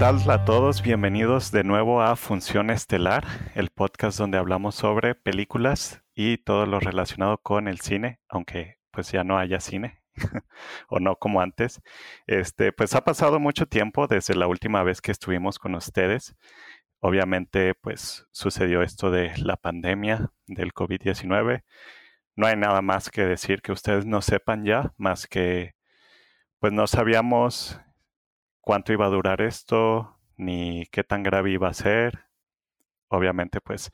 ¿Qué tal a todos? Bienvenidos de nuevo a Función Estelar, el podcast donde hablamos sobre películas y todo lo relacionado con el cine, aunque pues ya no haya cine o no como antes. Este, pues ha pasado mucho tiempo desde la última vez que estuvimos con ustedes. Obviamente, pues sucedió esto de la pandemia del COVID-19. No hay nada más que decir que ustedes no sepan ya, más que pues no sabíamos cuánto iba a durar esto, ni qué tan grave iba a ser. Obviamente, pues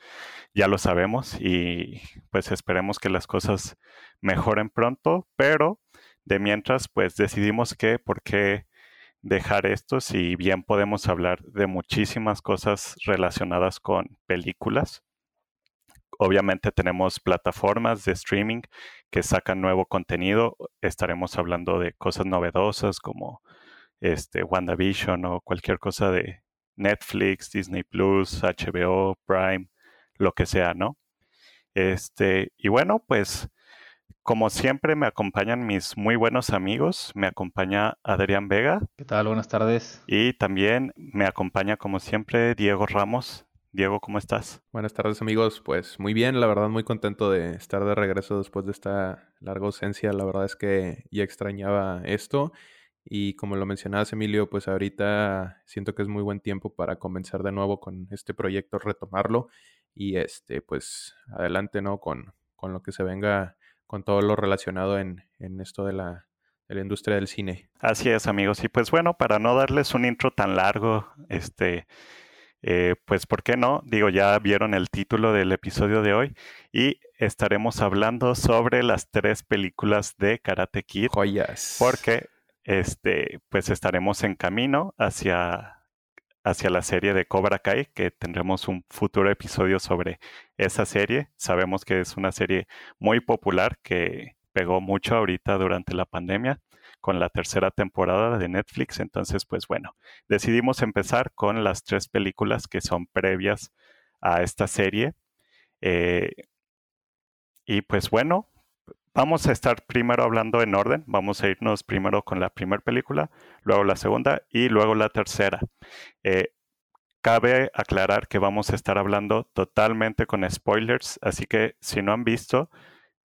ya lo sabemos y pues esperemos que las cosas mejoren pronto, pero de mientras, pues decidimos que, ¿por qué dejar esto si bien podemos hablar de muchísimas cosas relacionadas con películas? Obviamente tenemos plataformas de streaming que sacan nuevo contenido. Estaremos hablando de cosas novedosas como este, WandaVision o cualquier cosa de Netflix, Disney Plus, HBO, Prime, lo que sea, ¿no? Este, y bueno, pues como siempre me acompañan mis muy buenos amigos, me acompaña Adrián Vega. ¿Qué tal? Buenas tardes. Y también me acompaña como siempre Diego Ramos. Diego, ¿cómo estás? Buenas tardes amigos, pues muy bien, la verdad muy contento de estar de regreso después de esta larga ausencia, la verdad es que ya extrañaba esto y como lo mencionabas, Emilio, pues ahorita siento que es muy buen tiempo para comenzar de nuevo con este proyecto, retomarlo y este, pues adelante, ¿no? Con, con lo que se venga, con todo lo relacionado en, en esto de la, de la industria del cine. Así es, amigos. Y pues bueno, para no darles un intro tan largo, este, eh, pues ¿por qué no? Digo, ya vieron el título del episodio de hoy y estaremos hablando sobre las tres películas de Karate Kid. Joyas. Porque este, pues estaremos en camino hacia, hacia la serie de Cobra Kai, que tendremos un futuro episodio sobre esa serie. Sabemos que es una serie muy popular que pegó mucho ahorita durante la pandemia con la tercera temporada de Netflix. Entonces, pues bueno, decidimos empezar con las tres películas que son previas a esta serie. Eh, y pues bueno, Vamos a estar primero hablando en orden. Vamos a irnos primero con la primera película, luego la segunda y luego la tercera. Eh, cabe aclarar que vamos a estar hablando totalmente con spoilers, así que si no han visto,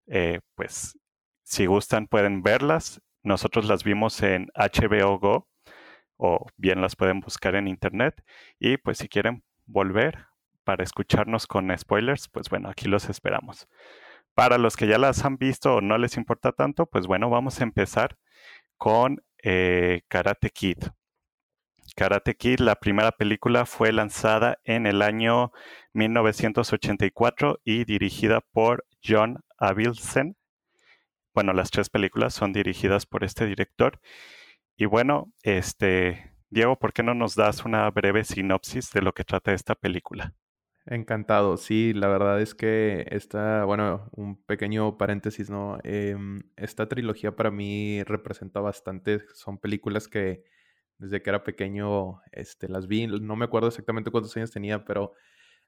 eh, pues si gustan pueden verlas. Nosotros las vimos en HBO Go o bien las pueden buscar en internet y pues si quieren volver para escucharnos con spoilers, pues bueno, aquí los esperamos. Para los que ya las han visto o no les importa tanto, pues bueno, vamos a empezar con eh, Karate Kid. Karate Kid, la primera película, fue lanzada en el año 1984 y dirigida por John Avildsen. Bueno, las tres películas son dirigidas por este director. Y bueno, este, Diego, ¿por qué no nos das una breve sinopsis de lo que trata esta película? Encantado, sí, la verdad es que esta, bueno, un pequeño paréntesis, ¿no? Em, esta trilogía para mí representa bastante, son películas que desde que era pequeño este, las vi, no me acuerdo exactamente cuántos años tenía, pero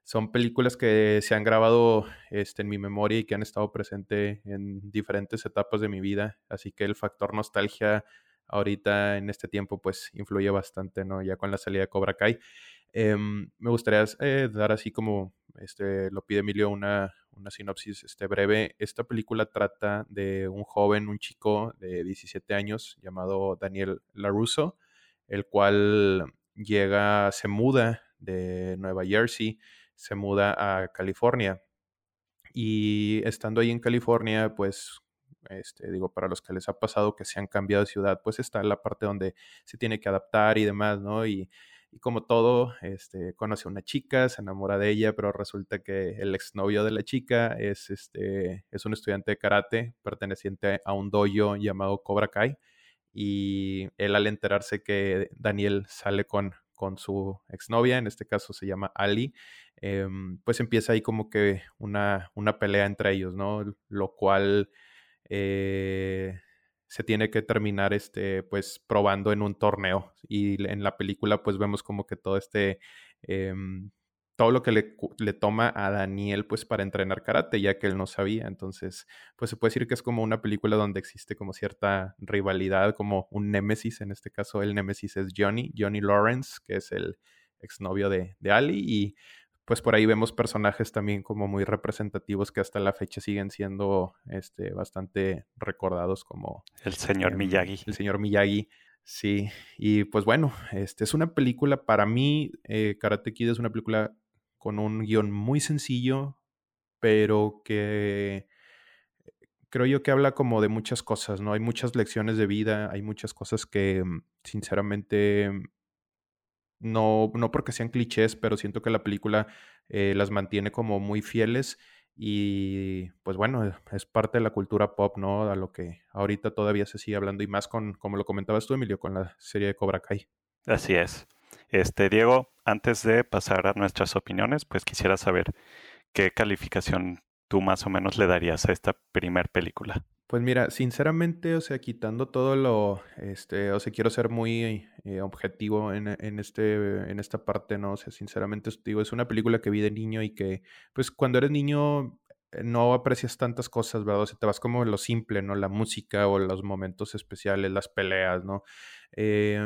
son películas que se han grabado este, en mi memoria y que han estado presentes en diferentes etapas de mi vida, así que el factor nostalgia ahorita en este tiempo pues influye bastante, ¿no? Ya con la salida de Cobra Kai. Em, me gustaría eh, dar así como este, lo pide Emilio una, una sinopsis este, breve. Esta película trata de un joven, un chico de 17 años llamado Daniel LaRusso, el cual llega, se muda de Nueva Jersey, se muda a California. Y estando ahí en California, pues este, digo, para los que les ha pasado que se han cambiado de ciudad, pues está la parte donde se tiene que adaptar y demás, ¿no? Y y como todo, este, conoce a una chica, se enamora de ella, pero resulta que el exnovio de la chica es, este, es un estudiante de karate perteneciente a un dojo llamado Cobra Kai. Y él al enterarse que Daniel sale con, con su exnovia, en este caso se llama Ali, em, pues empieza ahí como que una, una pelea entre ellos, ¿no? Lo cual eh, se tiene que terminar este, pues, probando en un torneo. Y en la película, pues, vemos como que todo este, em, todo lo que le, le, toma a Daniel pues para entrenar karate, ya que él no sabía. Entonces, pues se puede decir que es como una película donde existe como cierta rivalidad, como un némesis. En este caso, el némesis es Johnny, Johnny Lawrence, que es el exnovio de, de Ali. Y pues por ahí vemos personajes también como muy representativos que hasta la fecha siguen siendo este, bastante recordados como... El señor em, Miyagi. El señor Miyagi. Sí, y pues bueno, este es una película, para mí, eh, Karate Kid es una película con un guion muy sencillo, pero que creo yo que habla como de muchas cosas, ¿no? Hay muchas lecciones de vida, hay muchas cosas que sinceramente no, no porque sean clichés, pero siento que la película eh, las mantiene como muy fieles y pues bueno, es parte de la cultura pop, ¿no? A lo que ahorita todavía se sigue hablando y más con, como lo comentabas tú, Emilio, con la serie de Cobra Kai. Así es. Este, Diego, antes de pasar a nuestras opiniones, pues quisiera saber qué calificación tú más o menos le darías a esta primer película. Pues mira, sinceramente, o sea, quitando todo lo, este, o sea, quiero ser muy eh, objetivo en, en, este, en esta parte, ¿no? O sea, sinceramente, digo, es una película que vi de niño y que, pues, cuando eres niño eh, no aprecias tantas cosas, ¿verdad? O sea, te vas como lo simple, ¿no? La música o los momentos especiales, las peleas, ¿no? Eh,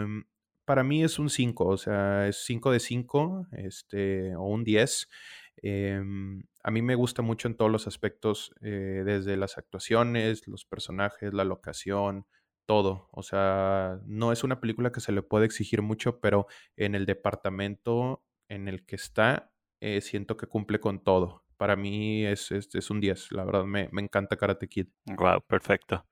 para mí es un 5, o sea, es 5 de 5, este, o un 10. Em, a mí me gusta mucho en todos los aspectos, eh, desde las actuaciones, los personajes, la locación, todo. O sea, no es una película que se le puede exigir mucho, pero en el departamento en el que está, eh, siento que cumple con todo. Para mí es, es, un 10, la verdad me, me encanta Karate Kid. Wow, perfecto.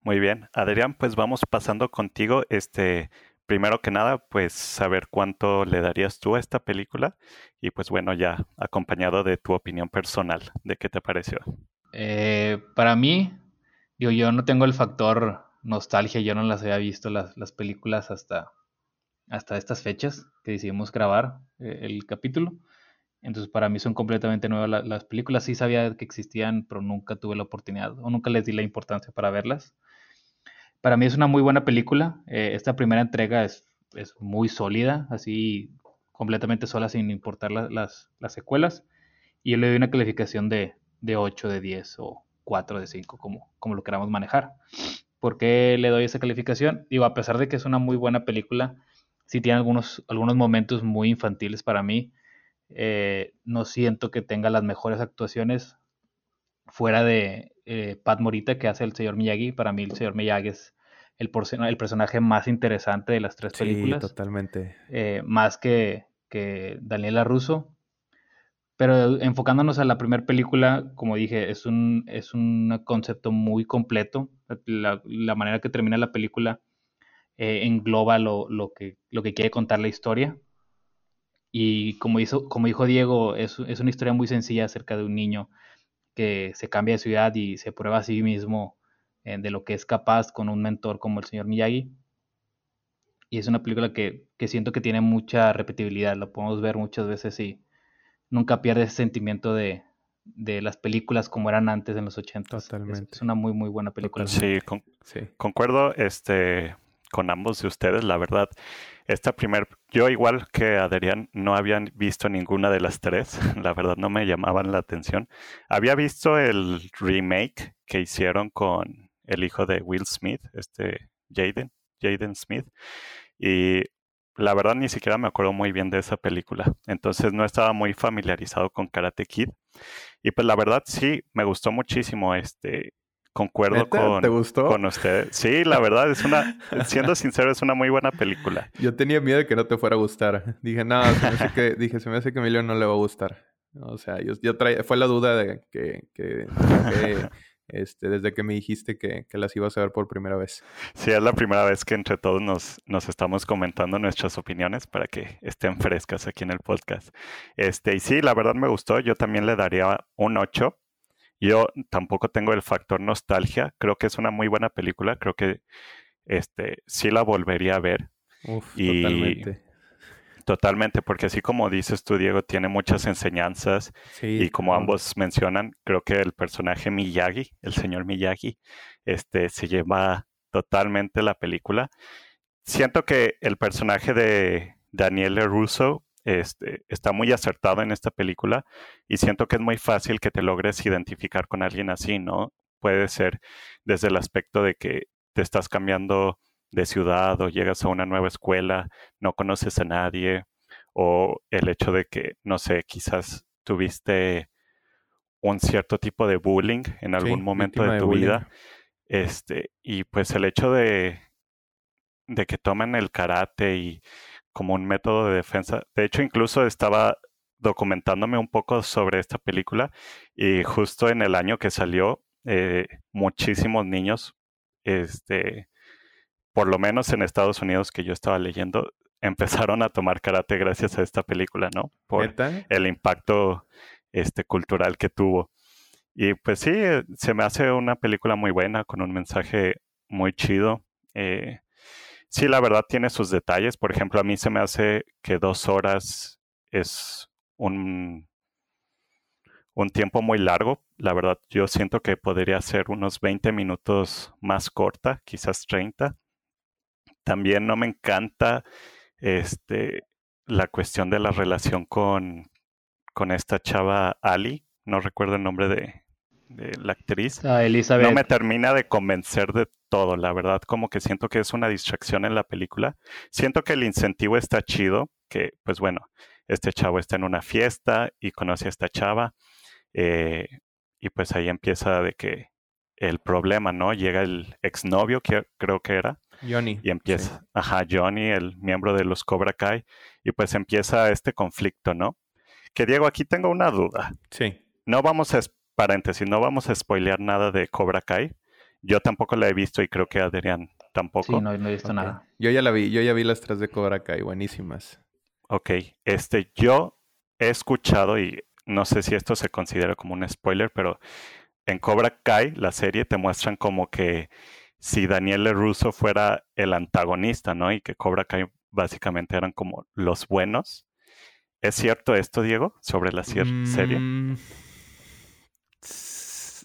Muy bien. Adrián, pues vamos pasando contigo. Este, primero que nada, pues saber cuánto le darías tú a esta película y pues bueno, ya acompañado de tu opinión personal, de qué te pareció. Eh, para mí, yo, yo no tengo el factor nostalgia, yo no las había visto las, las películas hasta, hasta estas fechas que decidimos grabar eh, el capítulo. Entonces para mí son completamente nuevas las películas. Sí sabía que existían, pero nunca tuve la oportunidad o nunca les di la importancia para verlas. Para mí es una muy buena película. Eh, esta primera entrega es, muy sólida, así completamente sola sin importar las, las, secuelas. Y le doy una calificación de, de 8 de 10 o 4 de 5, como, lo queramos manejar. ¿Por qué le doy esa calificación? Digo, a pesar de que es una muy buena película, sí tiene algunos, algunos momentos muy infantiles para mí. Eh, no siento que tenga las mejores actuaciones fuera de eh, Pat Morita que hace el señor Miyagi. Para mí el señor Miyagi es el, el personaje más interesante de las tres sí, películas. totalmente. Eh, más que, que Daniela Russo. Pero enfocándonos a la primera película, como dije, es un, es un concepto muy completo. La, la manera que termina la película eh, engloba lo, lo, que, lo que quiere contar la historia. Y como, hizo, como dijo Diego, es, es una historia muy sencilla acerca de un niño que se cambia de ciudad y se prueba a sí mismo eh, de lo que es capaz con un mentor como el señor Miyagi. Y es una película que, que, siento que tiene mucha repetibilidad, lo podemos ver muchas veces y nunca pierde ese sentimiento de, de las películas como eran antes en los 80. Totalmente. Es, una muy, muy buena película. Sí, sí, concuerdo este, con ambos de ustedes, la verdad. Esta primer, yo igual que Adrián, no habían visto ninguna de las tres, la verdad no me llamaban la atención. Había visto el remake que hicieron con el hijo de Will Smith, este Jaden, Jaden Smith, y la verdad ni siquiera me acuerdo muy bien de esa película, entonces no estaba muy familiarizado con Karate Kid. Y pues la verdad sí, me gustó muchísimo este concuerdo con, ¿Te gustó? con usted. Sí, la verdad es una, siendo sincero, es una muy buena película. Yo tenía miedo de que no te fuera a gustar. Dije, no, se me hace que, dije, se me hace que Emilio no le va a gustar. O sea, yo, yo traía, fue la duda de que, que, este, desde que me dijiste que, que, las ibas a ver por primera vez. Sí, es la primera vez que entre todos nos, nos estamos comentando nuestras opiniones para que estén frescas aquí en el podcast. Este, y sí, la verdad me gustó. Yo también le daría un 8 yo tampoco tengo el factor nostalgia. Creo que es una muy buena película. Creo que este sí la volvería a ver. y totalmente. Totalmente, porque así como dices tú, Diego, tiene muchas enseñanzas y como ambos mencionan, creo que el personaje Miyagi, el señor Miyagi, este, se lleva totalmente la película. Siento que el personaje de Daniel Russo este, está muy acertado en esta película y siento que es muy fácil que te logres identificar con alguien así, ¿no? Puede ser desde el aspecto de que te estás cambiando de ciudad o llegas a una nueva escuela, no conoces a nadie, o el hecho de que, no sé, quizás tuviste un cierto tipo de bullying en algún momento de tu vida. Este, y pues el hecho de, de que tomen el karate y como un método de defensa. De hecho, incluso estaba documentándome un poco sobre esta película y justo en el año que salió, eh, muchísimos niños, este, por lo menos en Estados Unidos que yo estaba leyendo, empezaron a tomar karate gracias a esta película, ¿no? Por el impacto este, cultural que tuvo. Y pues sí, eh, se me hace una película muy buena, con un mensaje muy chido. Eh, sí, la verdad tiene sus detalles. Por ejemplo, a mí se me hace que dos horas es un, un tiempo muy largo. La verdad, yo siento que podría ser unos 20 minutos más corta, quizás 30. También no me encanta este, la cuestión de la relación con, con esta chava Ali, no recuerdo el nombre de, la actriz. Ah, Elizabeth. No me termina de convencer de todo, la verdad, como que siento que es una distracción en la película. Siento que el incentivo está chido, que pues bueno, este chavo está en una fiesta y conoce a esta chava, eh, y pues ahí empieza de que el problema, ¿no? Llega el exnovio, que creo que era, Johnny. Y empieza, ajá, Johnny, el miembro de los Cobra Kai, y pues empieza este conflicto, ¿no? Que Diego, aquí tengo una duda. Sí. No vamos a, paréntesis, no vamos a spoilear nada de Cobra Kai. Yo tampoco la he visto y creo que Adrián tampoco. Sí, no, he visto nada. Yo ya la vi, yo ya vi las tres de Cobra Kai, buenísimas. Ok, este, yo he escuchado y no sé si esto se considera como un spoiler, pero en Cobra Kai, la serie, te muestran como que si Daniel Russo fuera el antagonista, ¿no? Y que Cobra Kai básicamente eran como los buenos. ¿Es cierto esto, Diego, sobre la serie? Mm,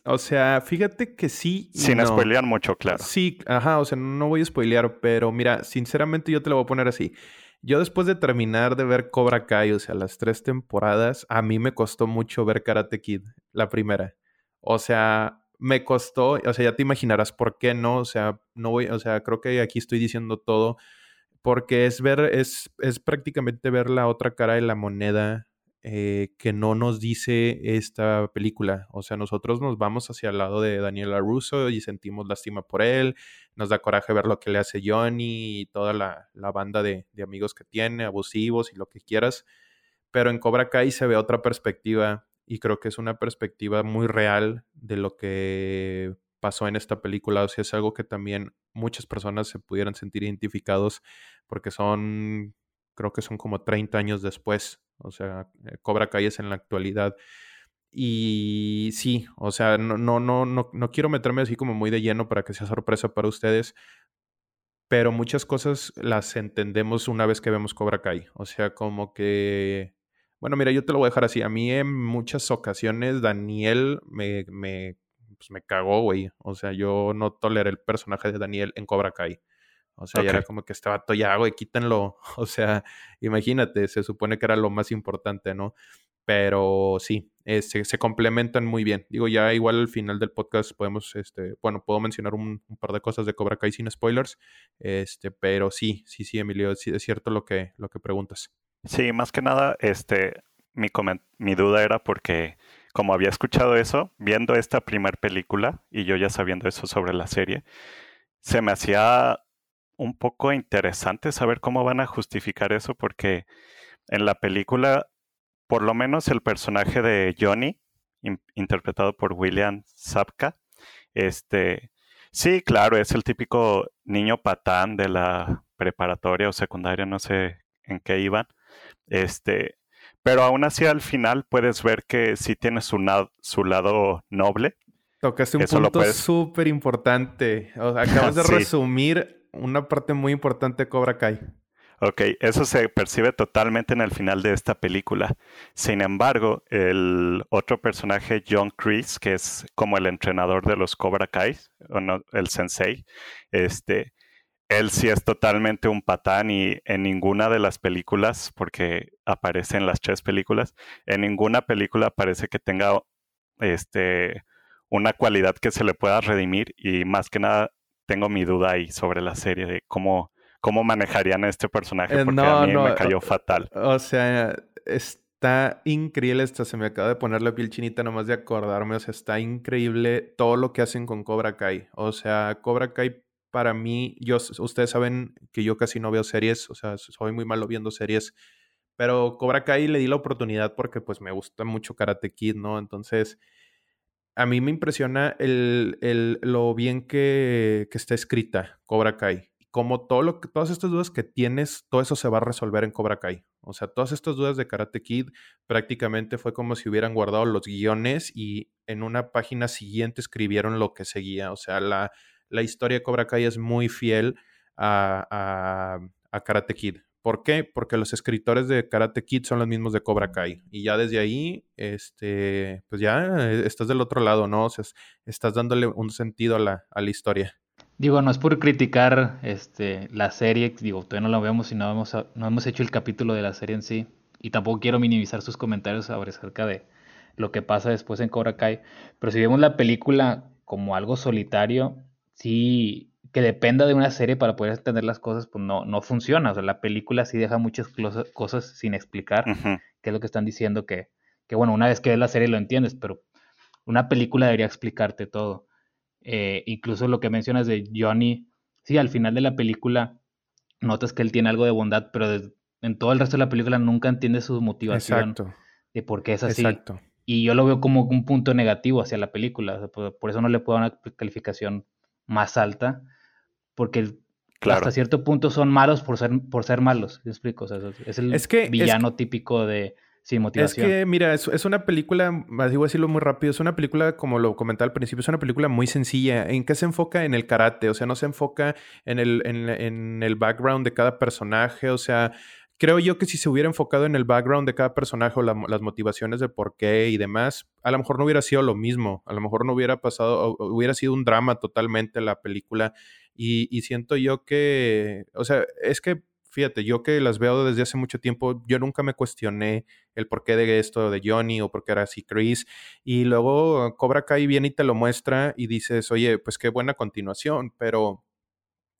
o sea, fíjate que sí. Sin no. spoilear mucho, claro. Sí, ajá, o sea, no voy a spoilear, pero mira, sinceramente yo te lo voy a poner así. Yo después de terminar de ver Cobra Kai, o sea, las tres temporadas, a mí me costó mucho ver Karate Kid, la primera. O sea, me costó, o sea, ya te imaginarás por qué no, o sea, no voy, o sea, creo que aquí estoy diciendo todo, porque es ver, es, es prácticamente ver la otra cara de la moneda eh, que no nos dice esta película. O sea, nosotros nos vamos hacia el lado de Daniel Russo y sentimos lástima por él, nos da coraje ver lo que le hace Johnny y toda la, la banda de, de amigos que tiene, abusivos y lo que quieras. Pero en Cobra Kai se ve otra perspectiva y creo que es una perspectiva muy real de lo que pasó en esta película. O sea, es algo que también muchas personas se pudieran sentir identificados porque son, creo que son como 30 años después. O sea, eh, Cobra Kai es en la actualidad. Y sí, o sea, no, no, no, no, no quiero meterme así como muy de lleno para que sea sorpresa para ustedes, pero muchas cosas las entendemos una vez que vemos Cobra Kai. O sea, como que bueno, mira, yo te lo voy a dejar así. A mí en muchas ocasiones Daniel me, me, pues me cagó, güey. O sea, yo no toleré el personaje de Daniel en Cobra Kai. O sea, ya era como que estaba ya, güey, quítenlo. O sea, imagínate, se supone que era lo más importante, ¿no? Pero sí, eh, se, complementan muy bien. Digo, ya igual al final del podcast podemos, este, bueno, puedo mencionar un, un, par de cosas de Cobra Kai sin spoilers. Este, pero sí, sí, sí, Emilio, sí, es cierto lo que, lo que preguntas. Sí, más que nada, este, mi, mi duda era porque como había escuchado eso, viendo esta primera película y yo ya sabiendo eso sobre la serie, se me hacía un poco interesante saber cómo van a justificar eso porque en la película, por lo menos el personaje de Johnny, interpretado por William Zapka, este, sí, claro, es el típico niño patán de la preparatoria o secundaria, no sé en qué iban, este, pero aún así al final puedes ver que sí tiene su, su lado noble. Tocaste un punto súper importante. acabas de resumir una parte muy importante de Cobra Kai. Ok, eso se percibe totalmente en el final de esta película. Sin embargo, el otro personaje, John Chris, que es como el entrenador de los Cobra Kai, o no, el sensei, este, él sí es totalmente un patán y en ninguna de las películas, porque aparece en las tres películas, en ninguna película parece que tenga este una cualidad que se le pueda redimir y más que nada tengo mi duda ahí sobre la serie de cómo, cómo manejarían a este personaje Eh, porque no, a mí no, me cayó fatal. O sea, está increíble esto. Se me acaba de poner la piel chinita nomás de acordarme. O sea, está increíble todo lo que hacen con Cobra Kai. O sea, Cobra Kai para mí, yo, ustedes saben que yo casi no veo series. O sea, soy muy malo viendo series. Pero Cobra Kai le di la oportunidad porque pues me gusta mucho Karate Kid, ¿no? Entonces, a mí me impresiona el, el, lo bien que, que está escrita Cobra Kai como todo lo que, todas estas dudas que tienes, todo eso se va a resolver en Cobra Kai. O sea, todas estas dudas de Karate Kid prácticamente fue como si hubieran guardado los guiones y en una página siguiente escribieron lo que seguía. O sea, la, la historia de Cobra Kai es muy fiel a, a, a, Karate Kid. ¿Por qué? Porque los escritores de Karate Kid son los mismos de Cobra Kai. Y ya desde ahí, este, pues ya estás del otro lado, ¿no? O sea, estás dándole un sentido a la, a la historia. Digo, no es por criticar este, la serie, digo, todavía no la vemos y no hemos, no hemos hecho el capítulo de la serie en sí. Y tampoco quiero minimizar sus comentarios sobre acerca de lo que pasa después en Cobra Kai. Pero si vemos la película como algo solitario, sí, que dependa de una serie para poder entender las cosas, pues no, no funciona. O sea, la película sí deja muchas cosas sin explicar, uh -huh. que es lo que están diciendo que, que, bueno, una vez que ves la serie lo entiendes, pero una película debería explicarte todo. Eh, incluso lo que mencionas de Johnny, sí, al final de la película notas que él tiene algo de bondad, pero de, en todo el resto de la película nunca entiendes su motivación Exacto. de por qué es así. Exacto. Y yo lo veo como un punto negativo hacia la película, o sea, por, por, eso no le puedo dar una calificación más alta, porque claro. hasta cierto punto son malos por ser, por ser malos, ¿me explico? O sea, es el es que, villano es... típico de sin motivación. Es que, mira, es, es, una película, así voy a decirlo muy rápido, es una película, como lo comentaba al principio, es una película muy sencilla. ¿En qué se enfoca? En el karate, o sea, no se enfoca en el, en, en el background de cada personaje, o sea, creo yo que si se hubiera enfocado en el background de cada personaje o la, las motivaciones de por qué y demás, a lo mejor no hubiera sido lo mismo, a lo mejor no hubiera pasado, hubiera sido un drama totalmente la película. Y, y siento yo que, o sea, es que fíjate, yo que las veo desde hace mucho tiempo, yo nunca me cuestioné el porqué de esto de Johnny o por qué era así Chris. Y luego Cobra Kai viene y te lo muestra y dices, oye, pues qué buena continuación, pero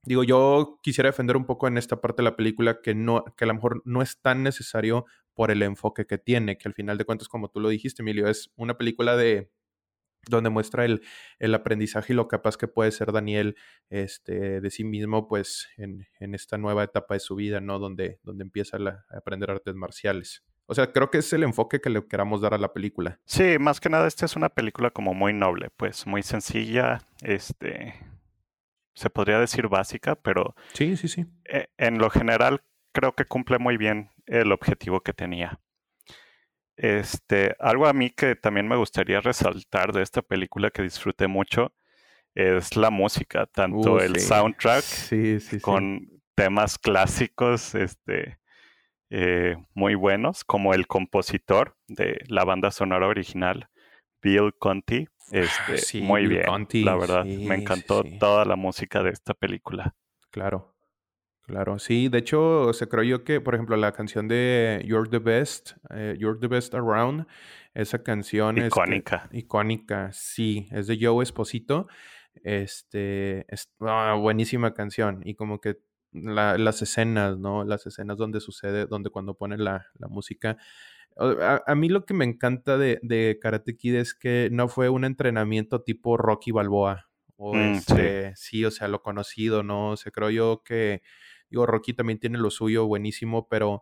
digo, yo quisiera defender un poco en esta parte de la película que, no, que a lo mejor no es tan necesario por el enfoque que tiene, que al final de cuentas, como tú lo dijiste, Emilio, es una película de donde muestra el, el, aprendizaje y lo capaz que puede ser Daniel este, de sí mismo, pues en, en esta nueva etapa de su vida, ¿no? Donde, donde empieza a aprender artes marciales. O sea, creo que es el enfoque que le queramos dar a la película. Sí, más que nada, esta es una película como muy noble, pues muy sencilla, este, se podría decir básica, pero sí, sí, sí. e, En lo general creo que cumple muy bien el objetivo que tenía. Este, algo a mí que también me gustaría resaltar de esta película que disfruté mucho es la música, tanto Uh, el sí. soundtrack Sí, sí, sí. con temas clásicos, este, eh, muy buenos, como el compositor de la banda sonora original, Bill Conti. Este, Sí, muy bien, Conti, la verdad. sí, me encantó sí. toda la música de esta película. Claro, claro. Sí, de hecho, o sea, creo yo que, por ejemplo, la canción de You're the Best, eh, You're the Best Around, esa canción este, Icónica. icónica, sí, es de Joe Esposito. Este, es ah, buenísima canción. Y como que la- las escenas, ¿no? Las escenas donde sucede, donde cuando ponen la, la música. A, a mí lo que me encanta de, de Karate Kid es que no fue un entrenamiento tipo Rocky Balboa. O Mm, sí. este, sí, o sea, lo conocido, ¿no? O sea, creo yo que, digo, Rocky también tiene lo suyo buenísimo, pero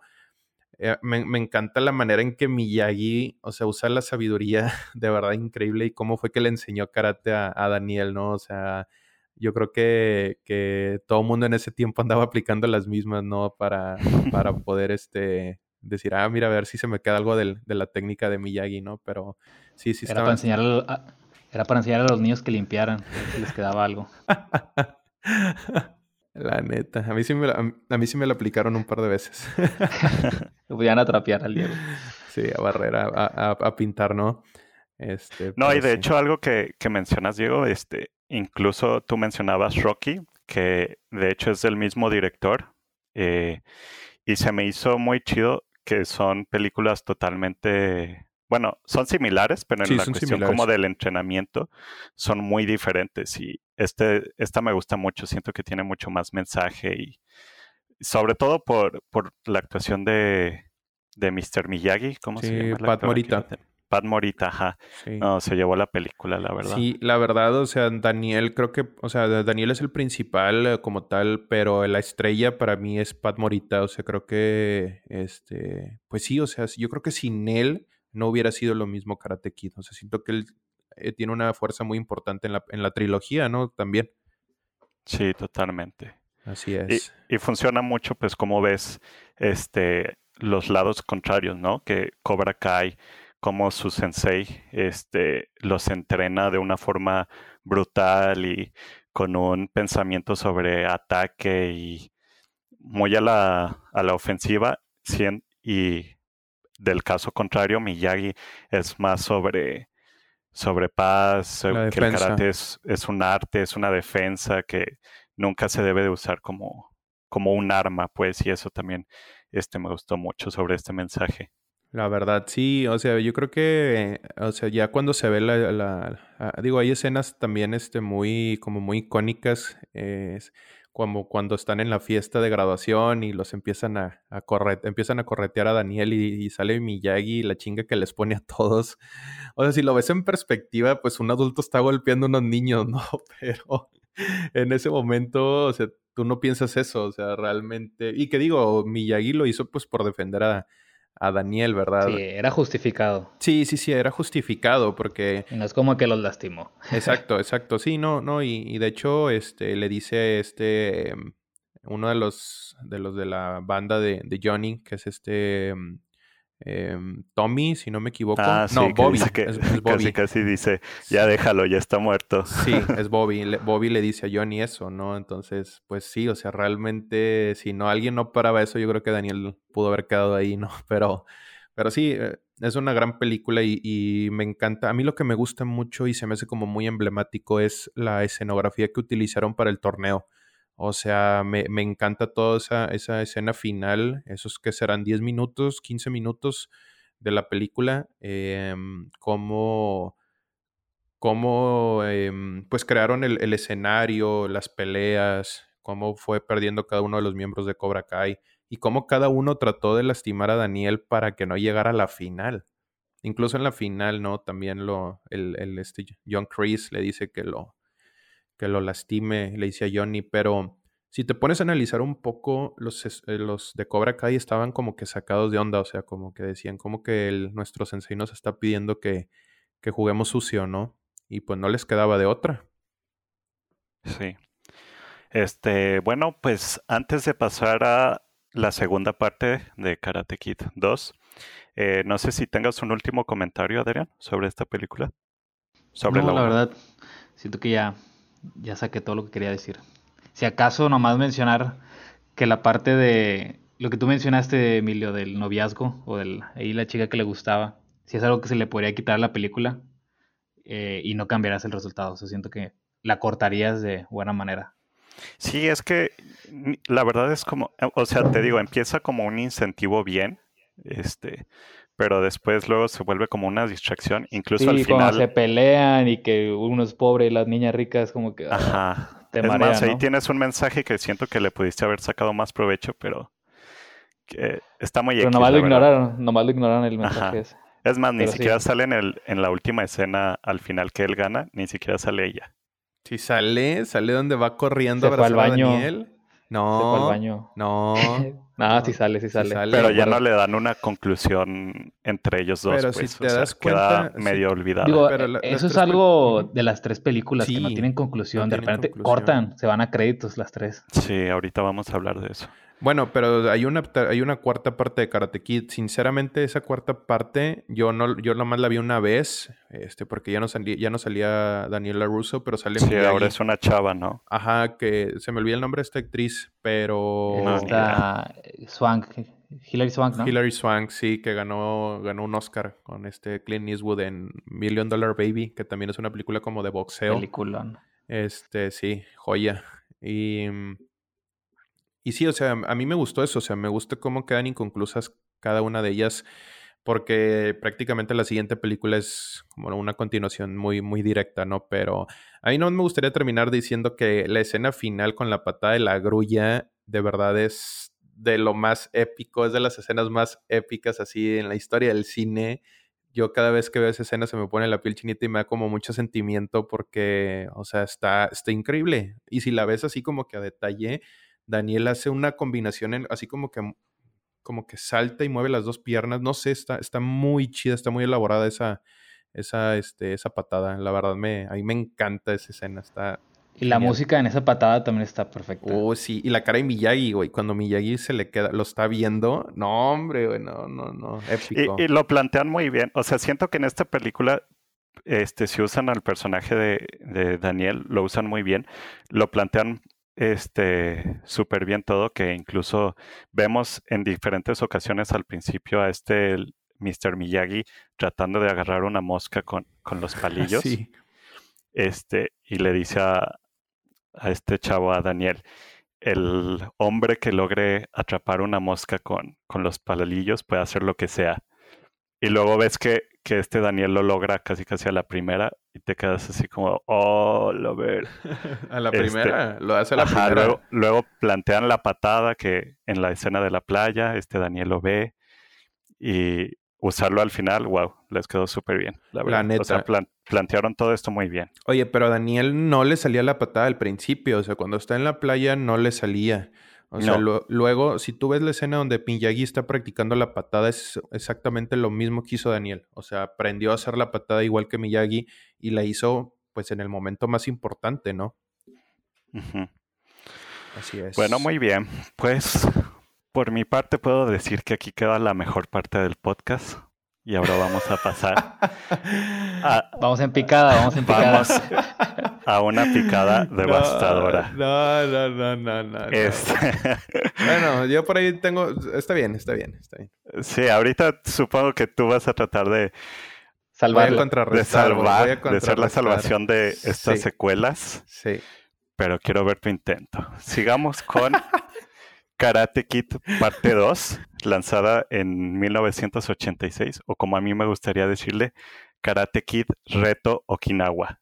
eh, me, me encanta la manera en que Miyagi, o sea, usa la sabiduría de verdad increíble y cómo fue que le enseñó karate a, a Daniel, ¿no? O sea, yo creo que, que todo el mundo en ese tiempo andaba aplicando las mismas, ¿no? Para, para poder, este, decir, ah, mira, a ver si se me queda algo del- de la técnica de Miyagi, ¿no? Pero sí, sí Era para enseñar a, a- era para enseñar a los niños que limpiaran, si les quedaba algo. La neta, a mí sí me, la- a mí sí me lo aplicaron un par de veces. Lo podían atrapear al Diego. Sí, a barrer, a, a- a pintar, ¿no? Este, No, y de sí. hecho algo que, que mencionas, Diego, este, incluso tú mencionabas Rocky, que de hecho es del mismo director. Eh, y se me hizo muy chido que son películas totalmente, bueno, son similares, pero en la cuestión como del entrenamiento son muy diferentes. Y este, esta me gusta mucho, siento que tiene mucho más mensaje y sobre todo por, por la actuación de, de Mr. Miyagi, ¿cómo se llama? Pat Morita. Pat Morita, ajá. No, se llevó la película, la verdad. Sí, la verdad, o sea, Daniel, creo que, o sea, Daniel es el principal eh, como tal, pero la estrella para mí es Pat Morita, o sea, creo que, este, pues sí, o sea, yo creo que sin él no hubiera sido lo mismo Karate Kid, o sea, siento que él eh, tiene una fuerza muy importante en la, en la trilogía, ¿no? También. Sí, totalmente. Así es. Y, y funciona mucho, pues, como ves, este, los lados contrarios, ¿no? Que Cobra Kai como su sensei este, los entrena de una forma brutal y con un pensamiento sobre ataque y muy a la, a la ofensiva. Y del caso contrario, Miyagi es más sobre, sobre paz, que el karate es, es, un arte, es una defensa que nunca se debe de usar como, como un arma, pues, y eso también este, me gustó mucho sobre este mensaje. La verdad, sí, o sea, yo creo que, o sea, ya cuando se ve la, la, digo, hay escenas también, este, muy, como muy icónicas, como cuando están en la fiesta de graduación y los empiezan a, a empiezan a corretear a Daniel y, y, sale Miyagi y la chinga que les pone a todos. O sea, si lo ves en perspectiva, pues un adulto está golpeando a unos niños, ¿no? Pero en ese momento, o sea, tú no piensas eso, o sea, realmente, y que digo, Miyagi lo hizo pues por defender a a Daniel, ¿verdad? Sí, era justificado. Sí, sí, sí, era justificado porque... no es como que los lastimó. Exacto, exacto. Sí, no, no, y, de hecho, este, le dice este, uno de los, de los de la banda de, de Johnny, que es este, Em, Tommy, si no me equivoco. Ah, no, Bobby. es, Bobby. Casi, casi dice, ya déjalo, ya está muerto. Sí, es Bobby. Bobby le dice a Johnny eso, ¿no? Entonces, pues sí, o sea, realmente, si no alguien no paraba eso, yo creo que Daniel pudo haber quedado ahí, ¿no? Pero, pero sí, eh, es una gran película y, y me encanta. A mí lo que me gusta mucho y se me hace como muy emblemático es la escenografía que utilizaron para el torneo. O sea, me, me encanta toda esa, esa, escena final, esos que serán 10 minutos, 15 minutos de la película, eh, cómo, cómo em, pues crearon el, el, escenario, las peleas, cómo fue perdiendo cada uno de los miembros de Cobra Kai y cómo cada uno trató de lastimar a Daniel para que no llegara a la final. Incluso en la final, ¿no? También lo, el, el este John Chris le dice que lo, que lo lastime, le dice a Johnny, pero si te pones a analizar un poco, los, eh, los de Cobra Kai estaban como que sacados de onda, o sea, como que decían como que el, nuestro sensei nos está pidiendo que, que juguemos sucio, ¿no? Y pues no les quedaba de otra. Sí. Este, bueno, pues antes de pasar a la segunda parte de Karate Kid 2, eh, no sé si tengas un último comentario, Adrián, sobre esta película. Sobre la, la verdad, siento que ya ya saqué todo lo que quería decir. Si acaso nomás mencionar que la parte de lo que tú mencionaste, Emilio, del noviazgo o del ahí la chica que le gustaba, si es algo que se le podría quitar a la película eh, y no cambiarás el resultado. O sea, siento que la cortarías de buena manera. Sí, es que la verdad es como, o sea, te digo, empieza como un incentivo bien, este, pero después luego se vuelve como una distracción, incluso al final. se pelean y que uno es pobre y las niñas ricas como que... Ah, Ajá. Te es más, ahí tienes un mensaje que siento que le pudiste haber sacado más provecho, pero que está muy Pero nomás lo ignoraron, nomás lo ignoraron el mensaje ese. Es más, ni siquiera sale en, el, en la última escena al final que él gana, ni siquiera sale ella. Sí sale, sale donde va corriendo a abrazar a Daniel. No. al baño. No. no, sí sale, sí sale. Pero ya no le dan una conclusión entre ellos dos. Pero pues, si te das cuenta, queda medio olvidado. Eh, eso es algo de las tres películas que no tienen conclusión. de repente cortan, se van a créditos las tres. Sí, ahorita vamos a hablar de eso. Bueno, pero hay una, hay una cuarta parte de Karate Kid. Sinceramente, esa cuarta parte, yo no, yo nomás la vi una vez, este, porque ya no salía, ya no salía Daniela Russo, pero sale Sí, ahora es una chava, ¿no? Ajá, que se me olvida el nombre de esta actriz, pero. No, Está Swank, Hilary Swank, ¿no? Hilary Swank, sí, que ganó, ganó un Oscar con este Clint Eastwood en Million Dollar Baby, que también es una película como de boxeo. Peliculón. Este, sí, joya. Y, y sí, o sea, a mí me gustó eso, o sea, me gusta cómo quedan inconclusas cada una de ellas, porque prácticamente la siguiente película es como una continuación muy, muy directa, ¿no? Pero a mí no me gustaría terminar diciendo que la escena final con la patada de la grulla de verdad es de lo más épico, es de las escenas más épicas así en la historia del cine. Yo cada vez que veo esa escena se me pone la piel chinita y me da como mucho sentimiento porque, o sea, está, está increíble. Y si la ves así como que a detalle, Daniel hace una combinación así como que como que salta y mueve las dos piernas. No sé, está, está muy chida, está muy elaborada esa, esa, este, esa patada. La verdad, me, a mí me encanta esa escena. Está y la música en esa patada también está perfecta. Oh, sí. Y la cara de Miyagi, güey. Cuando Miyagi se le queda, lo está viendo. No, hombre, güey. No, no, no. Épico. Y, lo plantean muy bien. O sea, siento que en esta película, este, si usan al personaje de, de Daniel, lo usan muy bien. Lo plantean este súper bien todo, que incluso vemos en diferentes ocasiones al principio a este Mr. Miyagi tratando de agarrar una mosca con, con los palillos. Sí. Este, y le dice a, a este chavo, a Daniel, el hombre que logre atrapar una mosca con, con los palillos puede hacer lo que sea. Y luego ves que, que, este Daniel lo logra casi casi a la primera y te quedas así como, oh, lo ver. a la primera, este, lo hace a la primera. Luego, luego, plantean la patada que en la escena de la playa, este Daniel lo ve y usarlo al final, wow, les quedó súper bien. La, verdad. neta. O sea, plantearon todo esto muy bien. Oye, pero a Daniel no le salía la patada al principio, o sea, cuando está en la playa no le salía. O sea, luego, si tú ves la escena donde Miyagi está practicando la patada, es exactamente lo mismo que hizo Daniel. O sea, aprendió a hacer la patada igual que Miyagi y la hizo, pues, en el momento más importante, ¿no? Así es. Bueno, muy bien. Pues, por mi parte, puedo decir que aquí queda la mejor parte del podcast. Y ahora vamos a pasar a, Vamos en picada, vamos en picada. a una picada devastadora. No, no, no, no, no. Este... bueno, yo por ahí tengo... Está bien, está bien, está bien. Sí, ahorita supongo que tú vas a tratar de... Salvar, de salvar, de ser la salvación de estas secuelas. Sí. Pero quiero ver tu intento. Sigamos con Karate Kid parte 2, lanzada en 1986, o como a mí me gustaría decirle, Karate Kid Reto Okinawa.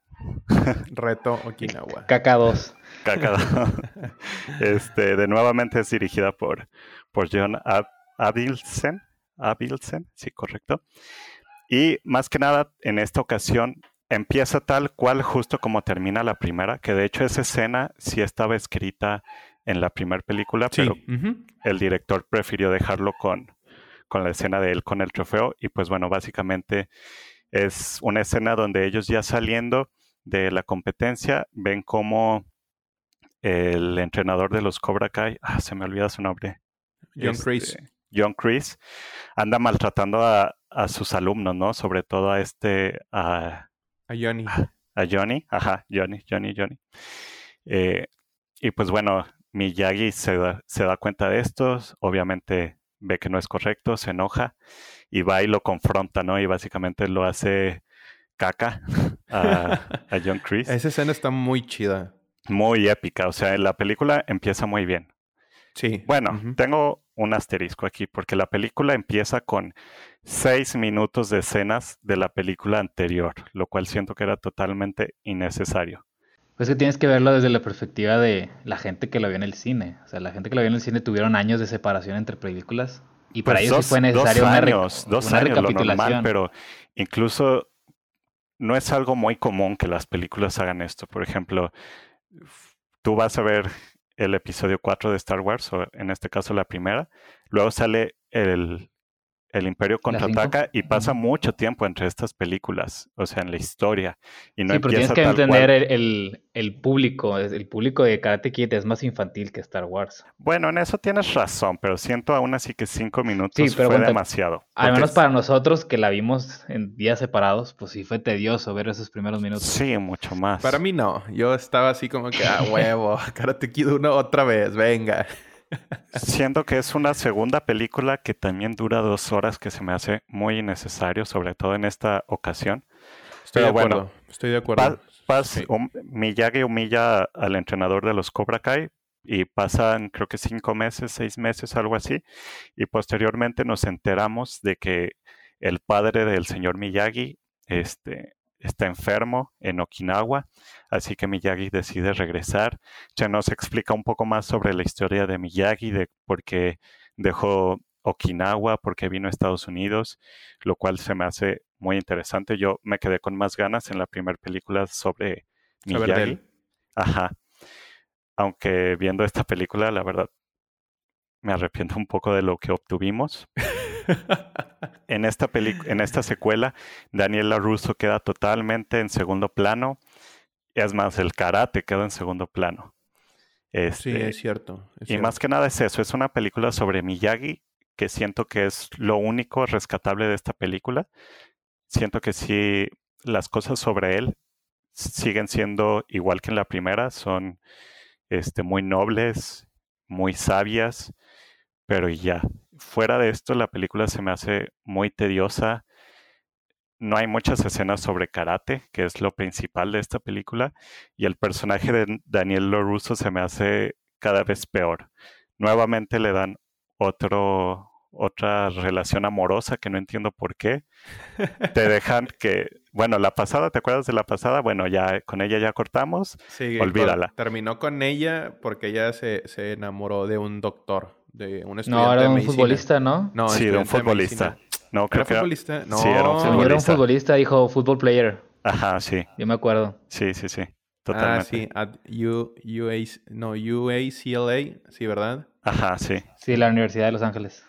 Reto Okinawa. KK2. KK2. Este, de nuevamente es dirigida por, por John Abilsen. Abilsen, sí, correcto. Y más que nada, en esta ocasión empieza tal cual justo como termina la primera, que de hecho esa escena sí estaba escrita en la primera película, pero el director prefirió dejarlo con, con la escena de él con el trofeo. Y pues bueno, básicamente es una escena donde ellos ya saliendo de la competencia ven como el entrenador de los Cobra Kai, ah, se me olvida su nombre. John este, Chris. John Chris anda maltratando a, a, sus alumnos, ¿no? Sobre todo a este, a, a Johnny. A, Johnny, ajá, Johnny, Johnny, Johnny. Eh, y pues bueno, Miyagi se da, se da cuenta de esto, obviamente ve que no es correcto, se enoja y va y lo confronta, ¿no? Y básicamente lo hace caca a, John Chris. Esa escena está muy chida. Muy épica, o sea, la película empieza muy bien. Sí. Bueno, tengo un asterisco aquí porque la película empieza con seis minutos de escenas de la película anterior, lo cual siento que era totalmente innecesario. Pues que tienes que verlo desde la perspectiva de la gente que lo vio en el cine. O sea, la gente que lo vio en el cine tuvieron años de separación entre películas. Y para pues ellos sí fue necesario dos años, una, dos años, Lo normal, pero incluso no es algo muy común que las películas hagan esto. Por ejemplo, tú vas a ver el episodio 4 de Star Wars, o en este caso la primera, luego sale el, el Imperio contraataca y pasa mucho tiempo entre estas películas, o sea, en la historia. Y no sí, pero tienes que entender el, el, público, el público de Karate Kid es más infantil que Star Wars. Bueno, en eso tienes razón, pero siento aún así que cinco minutos fue demasiado. Al menos para nosotros que la vimos en días separados, pues sí fue tedioso ver esos primeros minutos. Sí, mucho más. Para mí no, yo estaba así como que, ah, huevo, Karate Kid uno otra vez, venga. Siento que es una segunda película que también dura dos horas, que se me hace muy innecesario, sobre todo en esta ocasión. Estoy de acuerdo. estoy de acuerdo. Paz, Miyagi humilla al entrenador de los Cobra Kai y pasan creo que cinco meses, seis meses, algo así, y posteriormente nos enteramos de que el padre del señor Miyagi este, está enfermo en Okinawa, así que Miyagi decide regresar. Ya nos explica un poco más sobre la historia de Miyagi, de por qué dejó Okinawa, por qué vino a Estados Unidos, lo cual se me hace muy interesante. Yo me quedé con más ganas en la primera película sobre Miyagi. Ajá. Aunque viendo esta película, la verdad, me arrepiento un poco de lo que obtuvimos. en, esta en esta secuela, Daniel LaRusso queda totalmente en segundo plano. Es más, el karate queda en segundo plano. sí, este, es cierto. y más que nada es eso, es una película sobre Miyagi que siento que es lo único rescatable de esta película. Siento que sí, las cosas sobre él siguen siendo igual que en la primera, son este, muy nobles, muy sabias, pero ya, fuera de esto, la película se me hace muy tediosa. No hay muchas escenas sobre karate, que es lo principal de esta película, y el personaje de Daniel LaRusso se me hace cada vez peor. Nuevamente le dan otro, otra relación amorosa que no entiendo por qué. Te dejan que, bueno, la pasada, ¿te acuerdas de la pasada? Bueno, ya con ella ya cortamos. Sí, olvídala. Terminó con ella porque ella se, se enamoró de un doctor de un estudiante No, era un futbolista, ¿no? No, sí, de un futbolista. no, creo ¿Era futbolista? No, sí, era un futbolista. Era un futbolista, dijo football player. Ajá, sí. Yo me acuerdo. Sí, sí, sí. Totalmente. Ah, sí, at U, no, UACLA, sí, ¿verdad? Ajá, sí. Sí, la Universidad de Los Ángeles.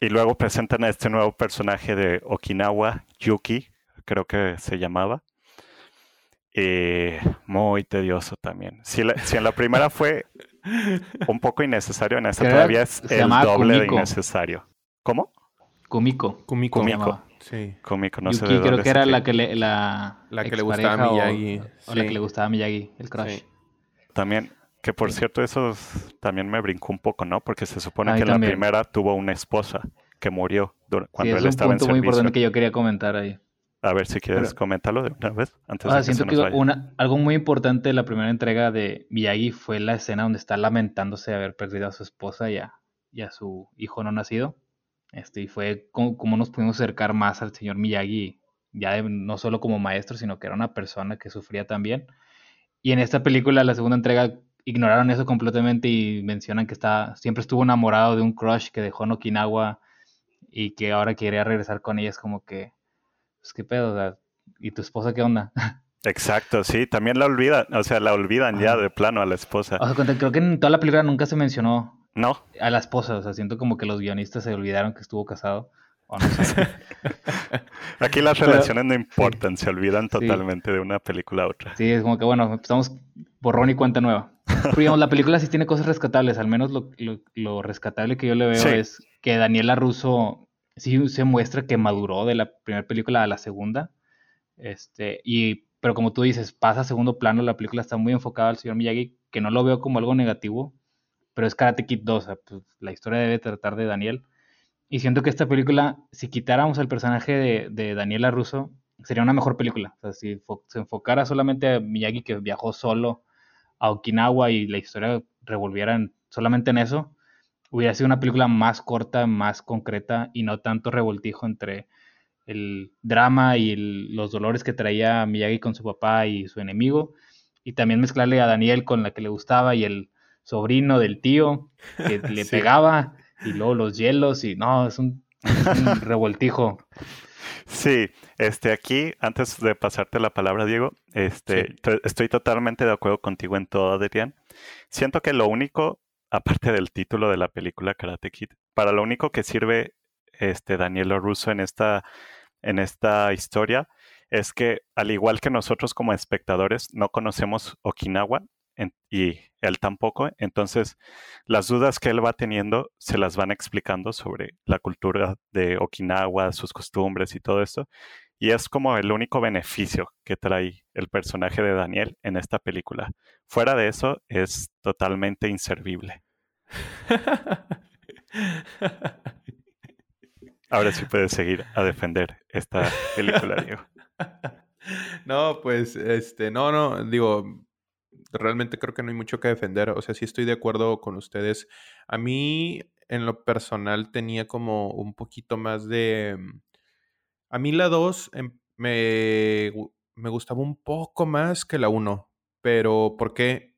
Y luego presentan a este nuevo personaje de Okinawa, Yuki, creo que se llamaba. Y muy tedioso también. Si, si en la primera fue un poco innecesario. En esta todavía es el doble de innecesario. ¿Cómo? Kumiko. Kumiko. Kumiko. Sí. Kumiko, no sé de creo que era la que le, la, la que le gustaba a Miyagi. O, la que le gustaba a Miyagi, el crush. También, que por cierto, eso también me brincó un poco, ¿no? Porque se supone que la primera tuvo una esposa que murió cuando él estaba en servicio. Es un punto muy importante que yo quería comentar ahí. A ver si quieres comentarlo de una vez antes de que siento que una, algo muy importante de la primera entrega de Miyagi fue la escena donde está lamentándose de haber perdido a su esposa y a, su hijo no nacido. Este, y fue como, nos pudimos acercar más al señor Miyagi, ya no solo como maestro, sino que era una persona que sufría también. Y en esta película, la segunda entrega, ignoraron eso completamente y mencionan que está, siempre estuvo enamorado de un crush que dejó en Okinawa y que ahora quería regresar con ella. Es como que pues qué pedo, ¿y tu esposa qué onda? Exacto, sí, también la olvidan, o sea, la olvidan ya de plano a la esposa. O sea, creo que en toda la película nunca se mencionó no. a la esposa, o sea, siento como que los guionistas se olvidaron que estuvo casado. Aquí las relaciones no importan, se olvidan totalmente de una película a otra. Sí, es como que bueno, estamos borrón y cuenta nueva. Pero digamos, la película sí tiene cosas rescatables, al menos lo, rescatable que yo le veo es que Daniela Russo sí se muestra que maduró de la primera película a la segunda. Este, y, pero como tú dices, pasa a segundo plano, la película está muy enfocada al señor Miyagi, que no lo veo como algo negativo, pero es Karate Kid 2, pues, la historia debe tratar de Daniel. Y siento que esta película, si quitáramos al personaje de, de Daniela Russo, sería una mejor película. O sea, si se enfocara solamente a Miyagi que viajó solo a Okinawa y la historia revolviera solamente en eso, hubiera sido una película más corta, más concreta y no tanto revoltijo entre el drama y los dolores que traía Miyagi con su papá y su enemigo. Y también mezclarle a Daniel con la que le gustaba y el sobrino del tío que le pegaba y luego los hielos y no, es un, revoltijo. Sí, este aquí, antes de pasarte la palabra, Diego, este, estoy totalmente de acuerdo contigo en todo, Adrián. Siento que lo único aparte del título de la película Karate Kid, para lo único que sirve este Daniel Russo en esta, en esta historia es que al igual que nosotros como espectadores no conocemos Okinawa y él tampoco, entonces las dudas que él va teniendo se las van explicando sobre la cultura de Okinawa, sus costumbres y todo esto. Y es como el único beneficio que trae el personaje de Daniel en esta película. Fuera de eso, es totalmente inservible. Ahora sí puedes seguir a defender esta película, Diego. no, pues, este, no, no, digo, realmente creo que no hay mucho que defender. O sea, sí estoy de acuerdo con ustedes. A mí, en lo personal, tenía como un poquito más de... A mí la 2 em, me, me gustaba un poco más que la 1. Pero, ¿por qué?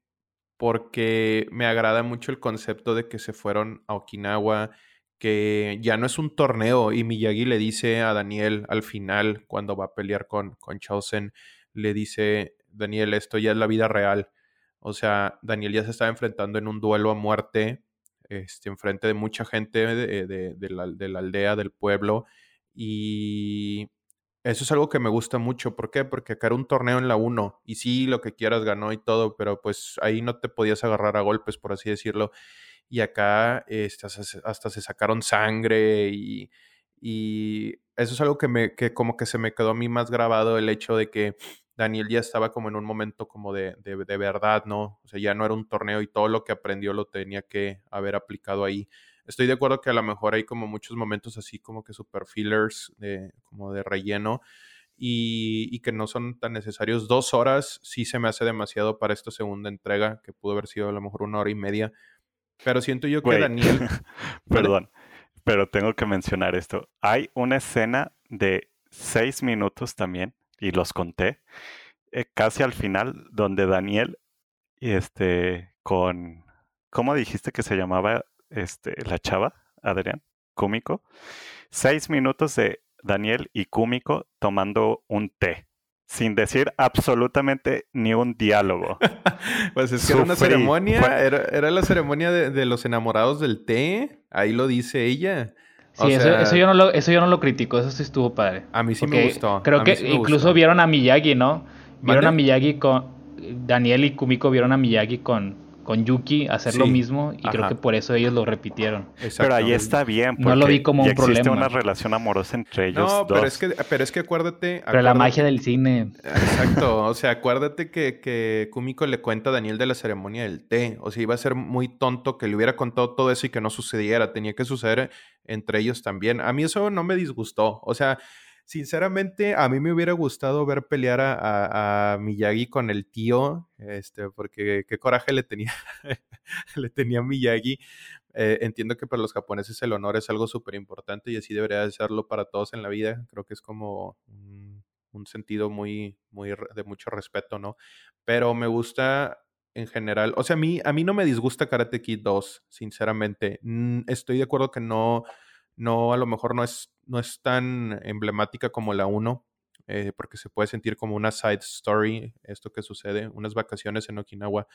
Porque me agrada mucho el concepto de que se fueron a Okinawa, que ya no es un torneo. Y Miyagi le dice a Daniel al final, cuando va a pelear con, con Chosen, le dice, Daniel, esto ya es la vida real. O sea, Daniel ya se estaba enfrentando en un duelo a muerte, este, enfrente de mucha gente de, la, aldea, del pueblo. Y eso es algo que me gusta mucho. ¿Por qué? Porque acá era un torneo en la 1 y sí, lo que quieras ganó y todo, pero pues ahí no te podías agarrar a golpes, por así decirlo. Y acá este, hasta, se sacaron sangre y, y, eso es algo que, me, que como que se me quedó a mí más grabado, el hecho de que Daniel ya estaba como en un momento como de, de, verdad, ¿no? O sea, ya no era un torneo y todo lo que aprendió lo tenía que haber aplicado ahí. Estoy de acuerdo que a lo mejor hay como muchos momentos así como que super fillers, de, como de relleno, y, y, que no son tan necesarios. Dos horas sí se me hace demasiado para esta segunda entrega, que pudo haber sido a lo mejor una hora y media. Pero siento yo que Daniel... Perdón, pero tengo que mencionar esto. Hay una escena de seis minutos también y los conté, eh, casi al final, donde Daniel, este, con, ¿cómo dijiste que se llamaba este, la chava, Adrián? Cúmico. Seis minutos de Daniel y Cúmico tomando un té sin decir absolutamente ni un diálogo. pues es que era una ceremonia, era, la ceremonia de, de, los enamorados del té, ahí lo dice ella. Sí, eso, yo no lo, eso yo no lo critico, eso sí estuvo padre. A mí sí me gustó. Creo que incluso vieron a Miyagi, ¿no? Vieron a Miyagi con... Daniel y Kumiko vieron a Miyagi con, con Yuki hacer lo mismo y creo que por eso ellos lo repitieron. Pero ahí está bien. No lo vi como un existe problema. una relación amorosa entre ellos. No, pero es que, pero es que acuérdate, Pero la magia del cine. Exacto. O sea, acuérdate que, que Kumiko le cuenta a Daniel de la ceremonia del té. O sea, iba a ser muy tonto que le hubiera contado todo eso y que no sucediera. Tenía que suceder entre ellos también. A mí eso no me disgustó. O sea, Sinceramente, a mí me hubiera gustado ver pelear a, Miyagi con el tío, este, porque qué coraje le tenía, le tenía Miyagi. Eh, entiendo que para los japoneses el honor es algo súper importante y así debería de serlo para todos en la vida. Creo que es como un, sentido muy, muy de mucho respeto, ¿no? Pero me gusta en general, o sea, a mí, a mí no me disgusta Karate Kid 2, sinceramente. Estoy de acuerdo que no, no, a lo mejor no es no es tan emblemática como la 1, eh, porque se puede sentir como una side story, esto que sucede, unas vacaciones en Okinawa.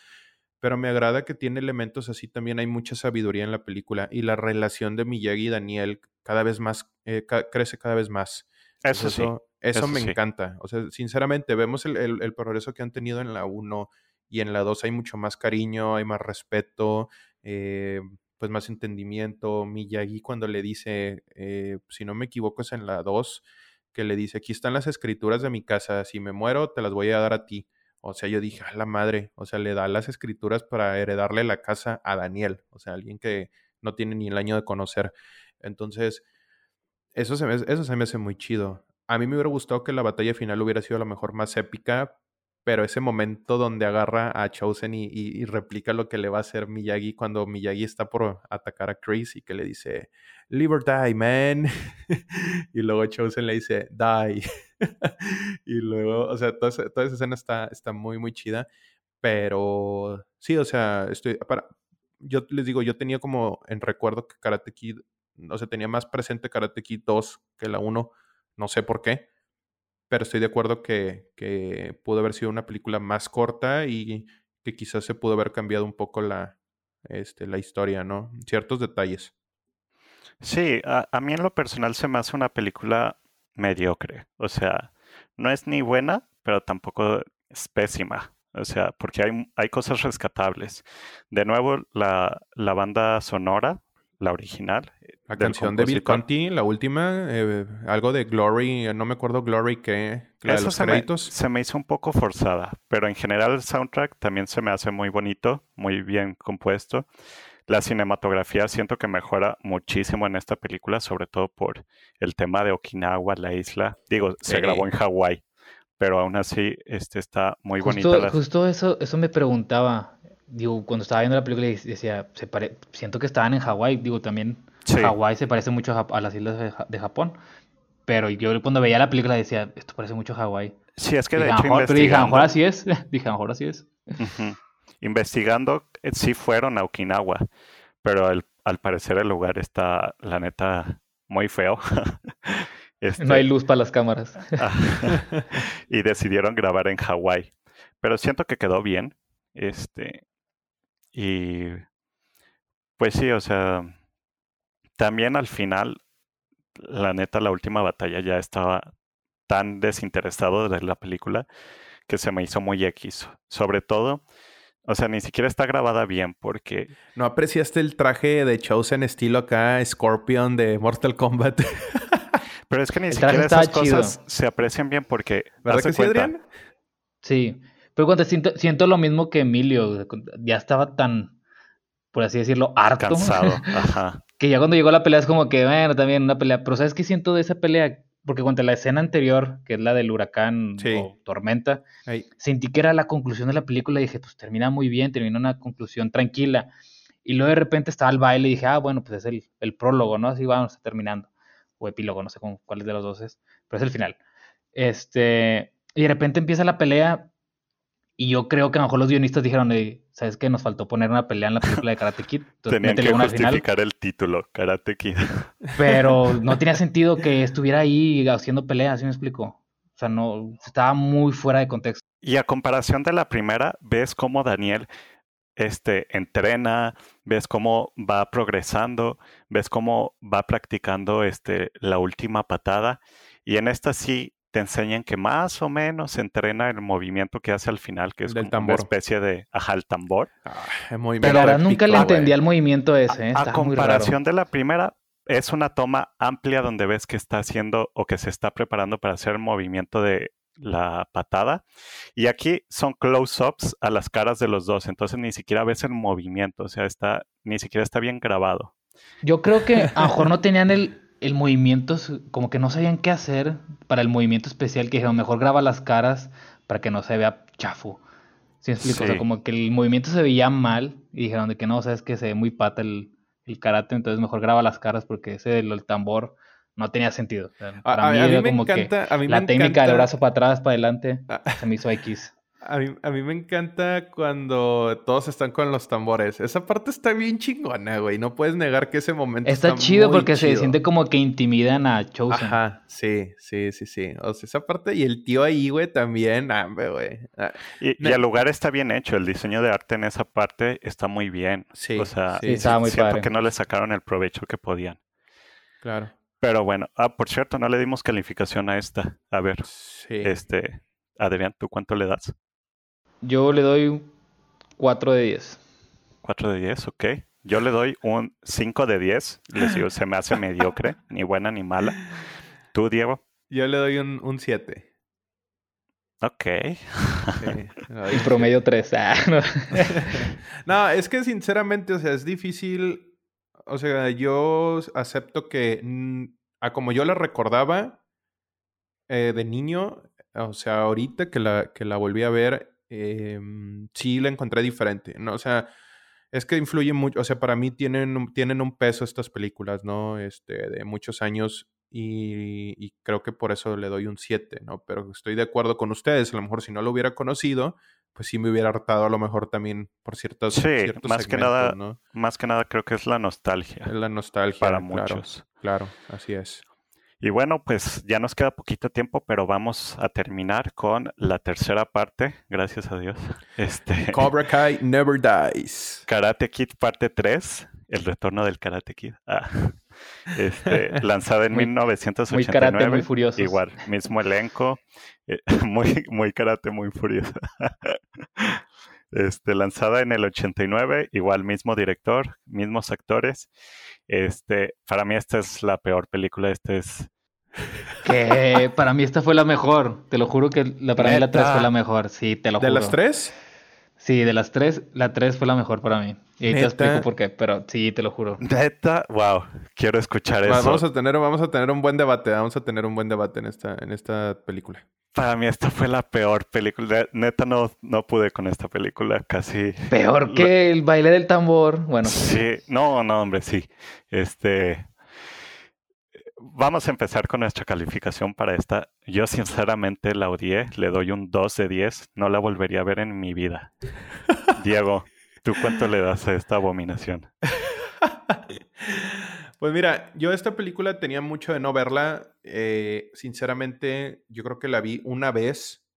Pero me agrada que tiene elementos así, también hay mucha sabiduría en la película y la relación de Miyagi y Daniel cada vez más, eh, crece cada vez más. Eso, sí. Eso, me encanta. O sea, sinceramente, vemos el, el, progreso que han tenido en la 1 y en la 2 hay mucho más cariño, hay más respeto. Eh, pues más entendimiento. Miyagi cuando le dice, eh, si no me equivoco es en la 2, que le dice, aquí están las escrituras de mi casa, si me muero te las voy a dar a ti. O sea, yo dije, a la madre, o sea, le da las escrituras para heredarle la casa a Daniel, o sea, alguien que no tiene ni el año de conocer. Entonces, eso se me, eso se me hace muy chido. A mí me hubiera gustado que la batalla final hubiera sido a lo mejor más épica, pero ese momento donde agarra a Chosen y, replica lo que le va a hacer Miyagi cuando Miyagi está por atacar a Chris y que le dice, die, man. y luego Chosen le dice, die. y luego, o sea, toda, esa escena está, está muy, muy chida. Pero sí, o sea, estoy, para, yo les digo, yo tenía como en recuerdo que Karate Kid, o sea, tenía más presente Karate Kid 2 que la 1, no sé por qué pero estoy de acuerdo que, que pudo haber sido una película más corta y que quizás se pudo haber cambiado un poco la, este, la historia, ¿no? Ciertos detalles. Sí, a, mí en lo personal se me hace una película mediocre. O sea, no es ni buena, pero tampoco es pésima. O sea, porque hay, hay cosas rescatables. De nuevo, la, la banda sonora la original. Eh, la canción de Bill Conti, la última, eh, algo de Glory, no me acuerdo Glory qué, la de los se Me, se me hizo un poco forzada, pero en general el soundtrack también se me hace muy bonito, muy bien compuesto. La cinematografía siento que mejora muchísimo en esta película, sobre todo por el tema de Okinawa, la isla. Digo, se grabó en Hawái, pero aún así este, está muy Justo, bonita. la- justo eso, eso me preguntaba. Digo, cuando estaba viendo la película y decía, se pare- siento que estaban en Hawái. Digo, también Sí. Hawái se parece mucho a, las islas de, Ja- de Japón. Pero yo cuando veía la película decía, esto parece mucho a Hawái. Sí, es que de Dije, "A lo hecho mejor", pero dije, a lo investigando, mejor así es. Dije, a lo mejor así es. Investigando, eh, sí fueron a Okinawa, pero el- al parecer el lugar está, la neta, muy feo. Este, No hay luz para las cámaras. Y decidieron grabar en Hawái. Pero siento que quedó bien. Este. Y. Pues sí, o sea. También al final, la neta, la última batalla ya estaba tan desinteresado de la película que se me hizo muy X. Sobre todo, o sea, ni siquiera está grabada bien porque ¿No apreciaste el traje de Chosen estilo acá, Scorpion de Mortal Kombat? Pero es que ni El siquiera esas cosas chido. se aprecian bien porque. ¿Verdad que sí, cuenta, Adrián? Sí. Pero cuando siento, siento lo mismo que Emilio. Ya estaba tan, por así decirlo, harto. Cansado. Ajá. Que ya cuando llegó la pelea es como que, bueno, también una pelea. Pero ¿sabes qué siento de esa pelea? Porque cuando la escena anterior, que es la del huracán Sí. o tormenta, sentí que era la conclusión de la película y dije, pues termina muy bien, termina una conclusión tranquila. Y luego de repente estaba el baile y dije, ah, bueno, pues es el, el prólogo, ¿no? Así vamos terminando. O epílogo, no sé cómo, cuál de los dos es, pero es el final. Este, y de repente empieza la pelea y yo creo que a lo mejor los guionistas dijeron, "Ey, ¿sabes qué? Nos faltó poner una pelea en la película de Karate Kid. Entonces, Tenían que justificar el título, Karate Kid. Pero no tenía sentido que estuviera ahí haciendo peleas, ¿sí me explico? O sea, no, estaba muy fuera de contexto. Y a comparación de la primera, ves cómo Daniel este, entrena, ves cómo va progresando, ves cómo va practicando este, la última patada. Y en esta sí te enseñan que más o menos entrena el movimiento que hace al final, que es Del como una especie de ajá, el tambor. ah, el movimiento Pero verdad nunca le entendí al movimiento ese, ¿eh? A raro. comparación de la primera, es una toma amplia donde ves que está haciendo o que se está preparando para hacer el movimiento de la patada. Y aquí son close-ups a las caras de los dos, entonces ni siquiera ves el movimiento, o sea, está, ni siquiera está bien grabado. Yo creo que a lo mejor no tenían el, el movimiento, como que no sabían qué hacer para el movimiento especial, que dijeron, mejor graba las caras para que no se vea chafo. ¿Sí me explico? O sea, como que el movimiento se veía mal y dijeron de que no, sabes que se ve muy pata el, el karate, entonces mejor graba las caras porque ese del el tambor no tenía sentido. O sea, para a- mí a mí era me como que encanta, a mí la técnica del brazo para atrás, para adelante, a, se me hizo X. a mí, a mí me encanta cuando todos están con los tambores. Esa parte está bien chingona, güey. No puedes negar que ese momento está, Está chido muy porque se siente como que intimidan a Chosen. Ajá, sí, sí, sí, sí. O sea, esa parte y el tío ahí, güey, también, hambre, güey. Ah, Y, el lugar está bien hecho, el diseño de arte en esa parte está muy bien. Sí, o sea, sí, Sí, estaba muy siento padre. que no le sacaron el provecho que podían. claro. Pero bueno, ah, por cierto, no le dimos calificación a esta. A ver, Sí. este, Adrián, ¿tú cuánto le das? Yo le doy un 4 de 10. 4 de 10, ok. Yo le doy un 5 de 10. Les digo, se me hace mediocre, ni buena ni mala. ¿Tú, Diego? Yo le doy un 7. Ok. Y promedio 3. Ah, no. No, es que sinceramente, o sea, es difícil. O sea, yo acepto que a como yo la recordaba eh, de niño, o sea, ahorita que la, que la volví a ver, eh, sí la encontré diferente, ¿no? O sea, es que influye mucho, o sea, para mí tienen, un- tienen un peso estas películas, ¿no? Este, de muchos años y, y creo que por eso le doy un 7, ¿no? Pero estoy de acuerdo con ustedes, a lo mejor si no lo hubiera conocido, pues sí me hubiera hartado a lo mejor también por ciertos, Sí, ciertos más que nada, ¿no? Más que nada creo que es la nostalgia Es la nostalgia. para claro, muchos. Claro, así es. Y bueno, pues ya nos queda poquito tiempo, pero vamos a terminar con la tercera parte, gracias a Dios. Este, Cobra Kai Never Dies. Karate Kid parte 3, el retorno del Karate Kid. Ah, este, lanzada en Muy- 1989. Muy karate, muy furioso. Igual, mismo elenco, eh, muy, muy karate, muy furioso. Este, lanzada en el 89, igual mismo director, mismos actores. Este, para mí esta es la peor película, este es Que para mí esta fue la mejor. Te lo juro que la, para mí la 3 ¿Neta? fue la mejor. Sí, te lo ¿De juro. las tres? Sí, de las tres, la tres fue la mejor para mí. Y ahí te explico por qué, pero sí, te lo juro. Neta, wow, quiero escuchar Va- eso. Vamos a tener, vamos a tener un buen debate, vamos a tener un buen debate en esta, en esta película. Para mí esta fue la peor película. Neta no, no pude con esta película, casi. Peor que el baile del tambor. Bueno, Sí, no, no, hombre, sí. Este. Vamos a empezar con nuestra calificación para esta. Yo sinceramente la odié, le doy un 2 de 10, no la volvería a ver en mi vida. Diego, ¿tú cuánto le das a esta abominación? Pues mira, yo esta película tenía mucho de no verla. eh, sinceramente, yo creo que la vi una vez,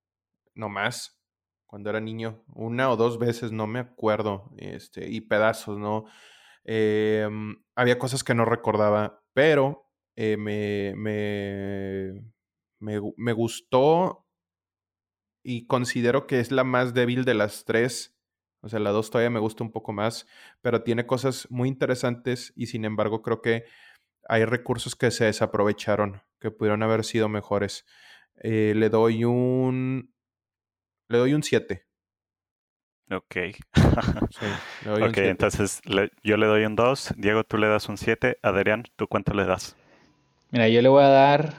no más, cuando era niño. Una o dos veces, no me acuerdo. Este, y pedazos, ¿no? Eh, había cosas que no recordaba, pero eh, me, me, me, me gustó y considero que es la más débil de las tres. O sea, la dos todavía me gusta un poco más, pero tiene cosas muy interesantes y sin embargo creo que hay recursos que se desaprovecharon, que pudieron haber sido mejores. Eh, le doy un... Le doy un 7. Ok. Sí, le doy un ok, entonces le- yo le doy un 2, Diego, tú le das un 7, Adrián, ¿tú cuánto le das? Mira, yo le voy a dar.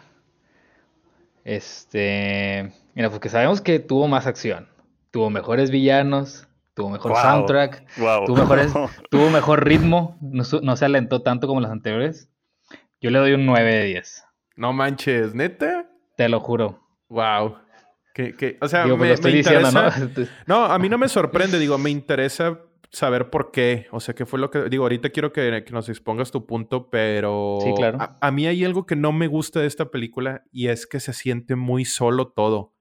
Este. Mira, porque sabemos que tuvo más acción. Tuvo mejores villanos. Tuvo mejor Wow. soundtrack. Wow. Tuvo, mejores, tuvo mejor ritmo. No, se alentó tanto como las anteriores. Yo le doy un 9 de 10. No manches, neta. Te lo juro. Wow. Que, que, o sea, Digo, pues me, lo estoy me diciendo, interesa- ¿no? No, a mí no me sorprende, digo, me interesa saber por qué. O sea, qué fue lo que. Digo, ahorita quiero que, que nos expongas tu punto, pero. Sí, claro. A, a mí hay algo que no me gusta de esta película y es que se siente muy solo todo.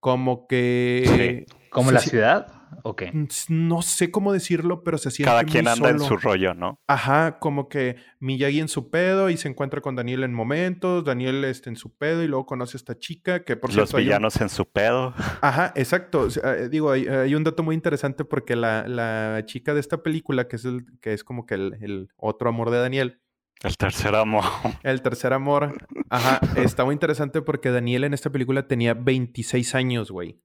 Como que. ¿Como se la ciudad? ¿O qué? No sé cómo decirlo, pero se siente Cada muy quien anda en su rollo, ¿no? Ajá, como que Miyagi en su pedo y se encuentra con Daniel en momentos, Daniel este, en su pedo y luego conoce a esta chica que por Los cierto hay un- villanos en su pedo. Ajá, exacto. Eh, digo, hay, hay un dato muy interesante porque la, la chica de esta película, que es, el, que es como que el, el otro amor de Daniel, El tercer amor. el tercer amor, ajá, está muy interesante porque Daniel en esta película tenía 26 años, güey.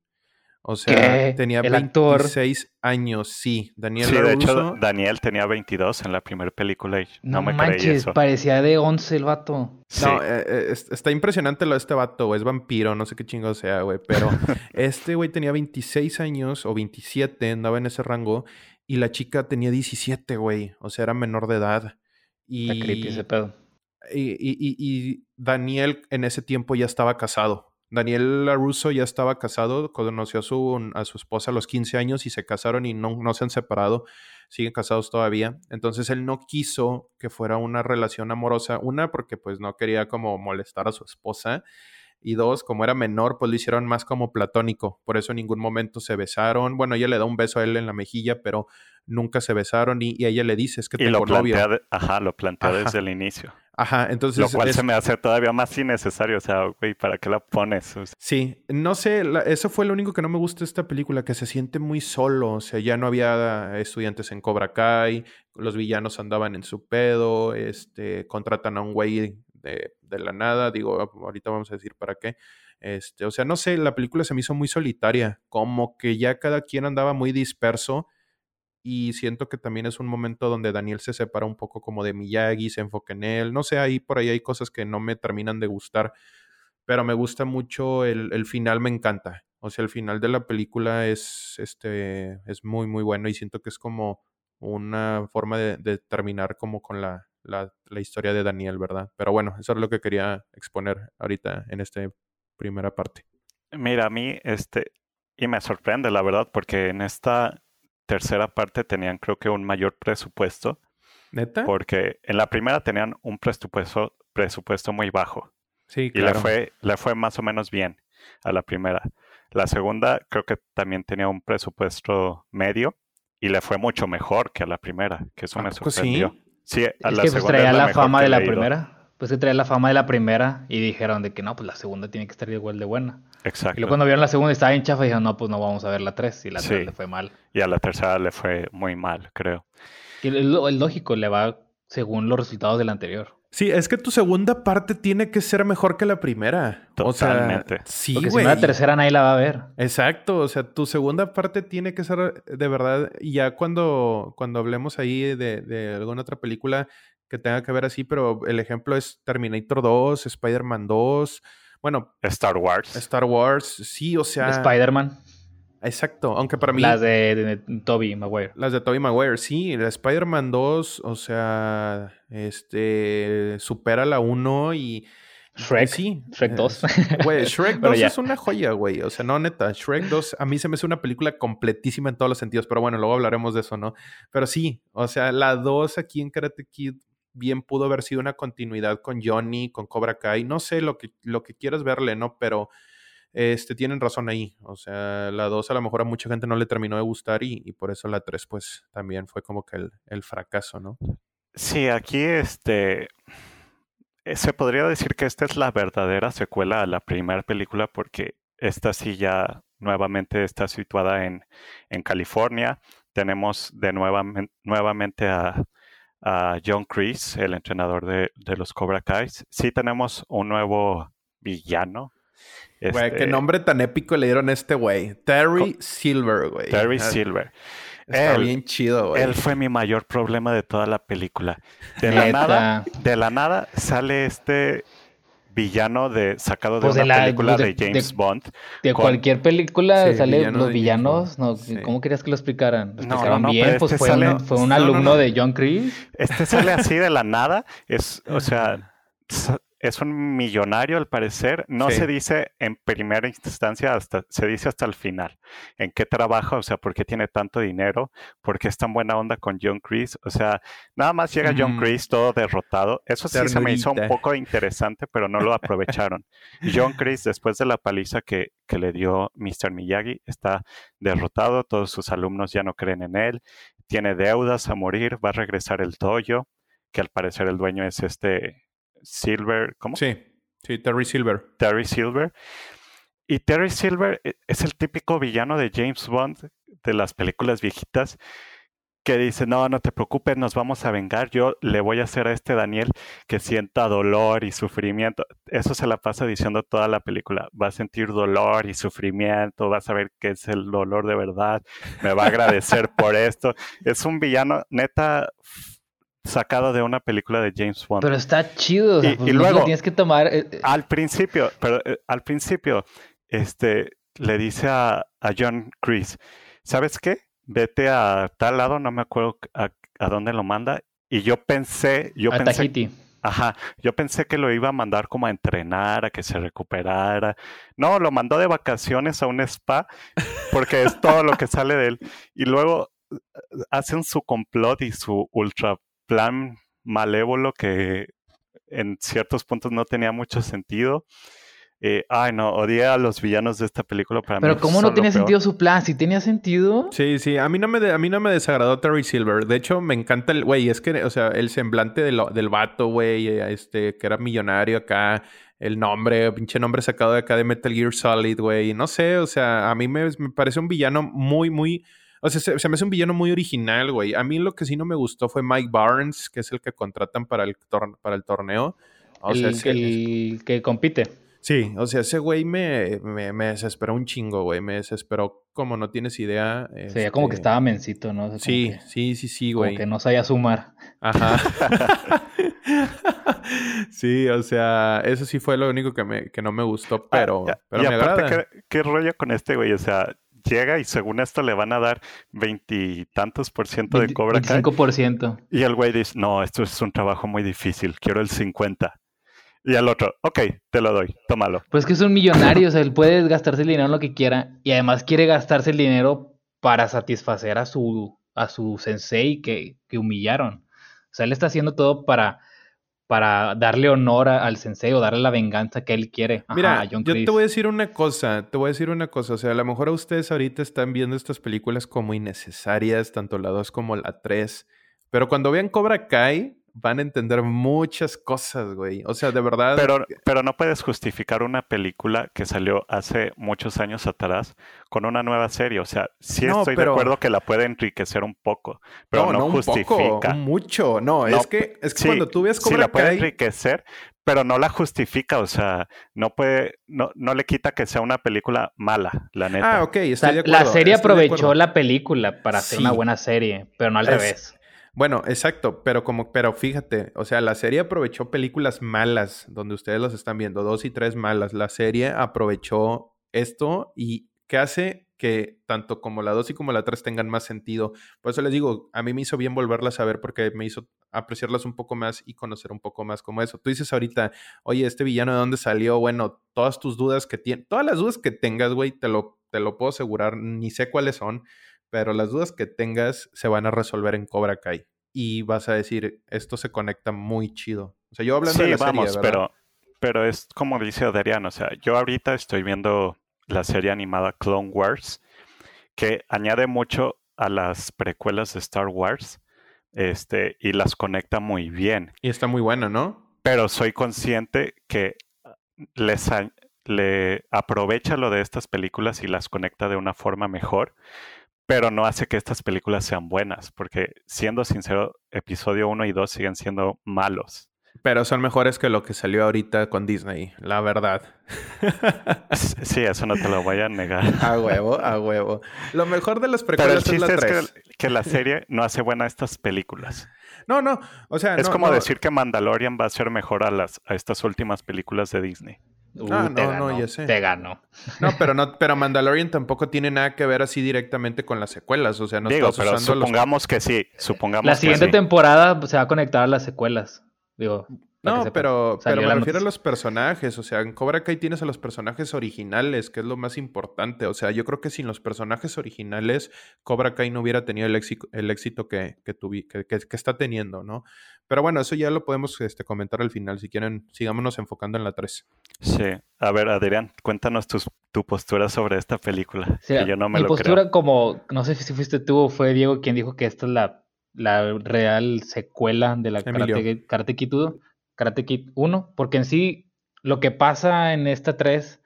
O sea, ¿Qué? tenía ¿El actor? 26 años, sí. Daniel Sí, de hecho, Daniel tenía 22 en la primera película y no, No, me creí manches, eso. parecía de 11 el vato. Sí. No, eh, eh, es- está impresionante lo de este vato, güey. Es vampiro, no sé qué chingo sea, güey. Pero este güey tenía 26 años o 27, andaba en ese rango. Y la chica tenía 17, güey. O sea, era menor de edad. Y, Está creepy ese pedo. y, y- y- y Daniel en ese tiempo ya estaba casado. Daniel LaRusso ya estaba casado, conoció a su, a su esposa a los 15 años y se casaron y no, no se han separado, siguen casados todavía. Entonces él no quiso que fuera una relación amorosa, una porque pues no quería como molestar a su esposa y dos, como era menor, pues lo hicieron más como platónico, por eso en ningún momento se besaron. Bueno, ella le da un beso a él en la mejilla, pero nunca se besaron y, y ella le dice, es que y lo tengo plantea, ajá, lo plantea Ajá. desde el inicio. Ajá, entonces... Lo cual es- se me hace todavía más innecesario. O sea, güey, ¿para qué la pones? O sea, Sí, no sé, la- eso fue lo único que no me gusta de esta película, que se siente muy solo, o sea, ya no había estudiantes en Cobra Kai, los villanos andaban en su pedo, este, contratan a un güey de, la nada, digo, ahorita vamos a decir para qué, este, o sea, no sé, la película se me hizo muy solitaria, como que ya cada quien andaba muy disperso y siento que también es un momento donde Daniel se separa un poco como de Miyagi, se enfoca en él, no sé, ahí por ahí hay cosas que no me terminan de gustar pero me gusta mucho el, el final, me encanta. O sea, el final de la película es, este, es muy, muy bueno y siento que es como una forma de, de terminar como con la, la, la historia de Daniel, ¿verdad? Pero bueno, eso es lo que quería exponer ahorita en esta primera parte. Mira, a mí, este, y me sorprende, la verdad, porque en esta tercera parte tenían, creo que, un mayor presupuesto, ¿Neta? porque en la primera tenían un presupuesto, presupuesto muy bajo. Sí, Y claro. le fue, le fue más o menos bien a la primera. La segunda creo que también tenía un presupuesto medio y le fue mucho mejor que a la primera, que eso ¿A me sí? Sí, a Es la que pues traía la, fama de la primera. Pues que traía la fama de la primera y dijeron de que no, pues la segunda tiene que estar igual de buena. Y Exacto. luego cuando vieron la segunda y estaba en chafa dijeron, no, pues no vamos a ver la 3 y la 3 Sí. le fue mal. Y a la tercera le fue muy mal, creo. Y es lo- es lógico, le va según los resultados del anterior. Sí, es que tu segunda parte tiene que ser mejor que la primera. Totalmente. O sea, sí, Porque si güey. no la tercera nadie la va a ver. Exacto, o sea, tu segunda parte tiene que ser de verdad, y ya cuando, cuando hablemos ahí de, de alguna otra película que tenga que ver así, pero el ejemplo es Terminator 2, Spider-Man 2, bueno, Star Wars. Star Wars, sí, o sea, Spider-Man. Exacto, aunque para mí Las de, de, de Toby Maguire. las de Tobey Maguire, sí, la Spider-Man 2, o sea, este, supera la 1 y... Shrek. Sí. Shrek 2. es- Güey, Shrek Pero 2 ya. es una joya, güey. O sea, no, neta. Shrek 2 a mí se me hace una película completísima en todos los sentidos. Pero bueno, luego hablaremos de eso, ¿no? Pero sí, o sea, la 2 aquí en Karate Kid bien pudo haber sido una continuidad con Johnny, con Cobra Kai. No sé lo que, lo que quieras verle, ¿no? Pero este, tienen razón ahí. O sea, la 2 a lo mejor a mucha gente no le terminó de gustar y, por eso la 3 pues también fue como que el, fracaso, ¿no? Sí, aquí este eh, se podría decir que esta es la verdadera secuela a la primera película porque esta sí ya nuevamente está situada en, en California. Tenemos de nuevamen- nuevamente a, a John Kreese, el entrenador de, de los Cobra Kai. Sí tenemos un nuevo villano. Güey, qué este, nombre tan épico le dieron a este güey. Terry Silver, güey. Terry Ah, Silver. Está Él- bien chido, güey. Él fue mi mayor problema de toda la película. De la nada, de la nada sale este villano de sacado de Pues de una la- película de- de, James de- Bond. De Con- cualquier película Sí, salen villano los villanos. No, sí. ¿Cómo querías que lo explicaran? Lo No, no, explicaron no, bien, pues este fue, sale- un, fue un no, no, alumno no. de John Kreese. Este sale así de la nada. Es, o sea, es un millonario al parecer. No Sí. se dice en primera instancia, hasta, se dice hasta el final. ¿En qué trabaja? O sea, ¿por qué tiene tanto dinero? ¿Por qué es tan buena onda con John Kreese? O sea, nada más llega John. Kreese todo derrotado. Eso sí se me hizo un poco interesante, pero no lo aprovecharon. John Kreese, después de la paliza que, que le dio Mr. Miyagi, está derrotado. Todos sus alumnos ya no creen en él. Tiene deudas a morir. Va a regresar el Toyo, que al parecer el dueño es este Silver, ¿cómo? Sí, sí, Terry Silver. Terry Silver. Y Terry Silver e- es el típico villano de James Bond de las películas viejitas que dice, no, no te preocupes, nos vamos a vengar. Yo le voy a hacer a este Daniel que sienta dolor y sufrimiento. Eso se la pasa diciendo toda la película. Va a sentir dolor y sufrimiento, va a saber que es el dolor de verdad, me va a agradecer por esto. Es un villano neta sacado de una película de James Bond. Pero está chido. o sea, Y- pues y luego- tienes que tomar. eh, eh, Al principio, pero eh, al principio, este, le dice a, a John Chris, ¿sabes qué? Vete a tal lado, no me acuerdo a, a dónde lo manda. Y yo pensé, yo a pensé, Tahiti. ajá, yo pensé que lo iba a mandar como a entrenar, a que se recuperara. No, lo mandó de vacaciones a un spa, porque es todo lo que sale de él. Y luego hacen su complot y su ultra plan malévolo que en ciertos puntos no tenía mucho sentido. Eh, ay, no, odié a los villanos de esta película para Pero mí. ¿cómo no tiene sentido su plan? Si tenía sentido. Sí, sí, a mí no me, de- a mí no me desagradó Terry Silver. De hecho, me encanta el güey, es que, o sea, el semblante de lo- del vato, güey, eh, este, que era millonario acá, el nombre, pinche nombre sacado de acá de Metal Gear Solid, güey. No sé, o sea, a mí me, me parece un villano muy, muy. O sea, se, se me hace un villano muy original, güey. A mí lo que sí no me gustó fue Mike Barnes, que es el que contratan para el, tor- para el torneo. O sea, el, ese- el que compite. Sí, o sea, ese güey me, me, me desesperó un chingo, güey. Me desesperó como no tienes idea. Se veía como que este, estaba mencito, ¿no? O sea, como Sí, que- sí, sí, sí, como güey. que no sabía sumar. Ajá. sí, o sea, eso sí fue lo único que, me, que no me gustó, pero, Ah, pero y me aparte, agrada. ¿qué, qué rollo con este güey? O sea, llega y según esto le van a dar veintitantos por ciento de 20 Cobra Kai. 25%. Y el güey dice, no, esto es un trabajo muy difícil, quiero el 50. Y al otro, ok, te lo doy, tómalo. Pues que es un millonario, o sea, él puede gastarse el dinero en lo que quiera y además quiere gastarse el dinero para satisfacer a su, a su sensei que, que humillaron. O sea, él está haciendo todo para, para darle honor a- al sensei o darle la venganza que él quiere. Ajá, Mira, a John yo te voy a decir una cosa, te voy a decir una cosa, o sea, a lo mejor a ustedes ahorita están viendo estas películas como innecesarias, tanto la 2 como la 3, pero cuando vean Cobra Kai, van a entender muchas cosas, güey. O sea, de verdad. Pero, pero no puedes justificar una película que salió hace muchos años atrás con una nueva serie. O sea, sí estoy de acuerdo que la puede enriquecer un poco, pero no, justifica. mucho. No, es que, es que cuando tú ves Cobra sí la puede enriquecer, pero no la justifica, o sea, no puede, no, no le quita que sea una película mala, la neta. Ah, ok, estoy de acuerdo. La serie aprovechó la película para hacer una buena serie, pero no al revés. Bueno, exacto, pero como, pero fíjate, o sea, la serie aprovechó películas malas, donde ustedes las están viendo, dos y tres malas. La serie aprovechó esto y ¿qué hace que tanto como la dos y como la tres tengan más sentido. Por eso les digo, a mí me hizo bien volverlas a ver porque me hizo apreciarlas un poco más y conocer un poco más como eso. Tú dices ahorita, oye, este villano de dónde salió, bueno, todas tus dudas que tienes, todas las dudas que tengas, güey, te lo, te lo puedo asegurar, ni sé cuáles son, pero las dudas que tengas se van a resolver en Cobra Kai. Y vas a decir, esto se conecta muy chido. O sea, yo hablando de la vamos, pero, pero es como dice Adrián, o sea, yo ahorita estoy viendo la serie animada Clone Wars, que añade mucho a las precuelas de Star Wars este, y las conecta muy bien. Y está muy buena, ¿no? Pero soy consciente que les, le aprovecha lo de estas películas y las conecta de una forma mejor pero no hace que estas películas sean buenas, porque siendo sincero, episodio 1 y 2 siguen siendo malos. Pero son mejores que lo que salió ahorita con Disney, la verdad. Sí, eso no te lo voy a negar. A huevo, a huevo. Lo mejor de las precuelas es, la es que, la serie no hace buena estas películas. No, no, o sea... Es como decir que Mandalorian va a ser mejor a, las, a estas últimas películas de Disney ah, no, no, ya sé. Te ganó. No, pero no, pero Mandalorian tampoco tiene nada que ver así directamente con las secuelas. O sea, no Digo, pero supongamos que sí. Supongamos la siguiente temporada se va a conectar a las secuelas. Digo. No, pero, pero me refiero a los personajes. O sea, en Cobra Kai tienes a los personajes originales, que es lo más importante. O sea, yo creo que sin los personajes originales, Cobra Kai no hubiera tenido el éxito, el éxito que, que, que, está teniendo, ¿no? Pero bueno, eso ya lo podemos este, comentar al final. Si quieren, sigámonos enfocando en la 3. Sí. A ver, Adrián, cuéntanos tu, postura sobre esta película. Sí, yo no me mi postura, como, no sé si fuiste tú o fue Diego quien dijo que esta es la, la real secuela de la Karate, Karate Kid Karate Kid 1, porque en sí lo que pasa en esta 3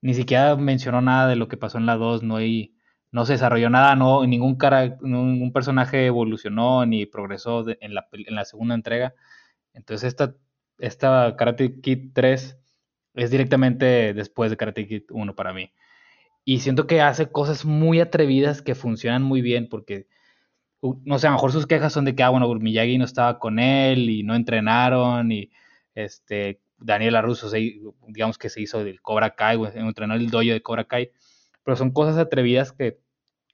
ni siquiera mencionó nada de lo que pasó en la 2, no hay no se desarrolló nada, no ningún cara, ningún personaje evolucionó ni progresó en, la, en la segunda entrega. Entonces esta esta Karate Kid 3 es directamente después de Karate Kid 1 para mí. Y siento que hace cosas muy atrevidas que funcionan muy bien porque no sé, a lo mejor sus quejas son de que, ah, bueno, Miyagi no estaba con él y no entrenaron y este, Daniel Arruso, digamos que se hizo del Cobra Kai, entrenó el dojo de Cobra Kai, pero son cosas atrevidas que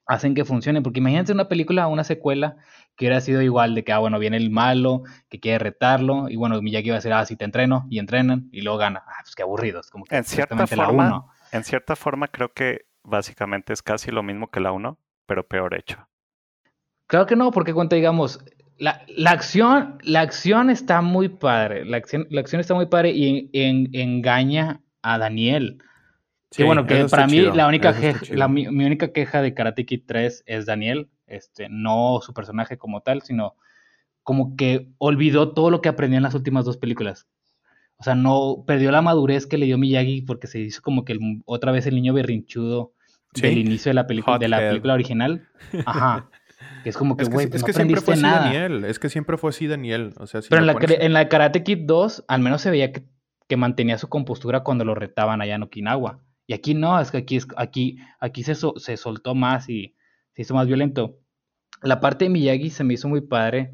hacen que funcionen, porque imagínense una película, una secuela que hubiera sido igual, de que, ah, bueno, viene el malo, que quiere retarlo, y bueno, Miyagi va a decir, ah, sí te entreno, y entrenan, y luego gana. Ah, pues qué aburridos, como que en cierta forma, En cierta forma creo que básicamente es casi lo mismo que la 1, pero peor hecho. Claro que no, porque cuando digamos, la, la, acción, la acción está muy padre, la acción, la acción está muy padre y engaña a Daniel. Sí, bueno, que para mí la única, la, mi, única queja de Karate Kid 3 es Daniel, este, no su personaje como tal, sino como que olvidó todo lo que aprendió en las últimas dos películas. O sea, no perdió la madurez que le dio Miyagi porque se hizo como que otra vez el niño berrinchudo del inicio de la, película de la película original. Ajá. Que es como que, güey, pues es, que, siempre fue así Daniel. Es que siempre fue así Daniel. O sea, Pero en la, en la, Karate Kid 2, al menos se veía que, que, mantenía su compostura cuando lo retaban allá en Okinawa. Y aquí no, es que aquí, aquí, aquí se, se soltó más y se hizo más violento. La parte de Miyagi se me hizo muy padre,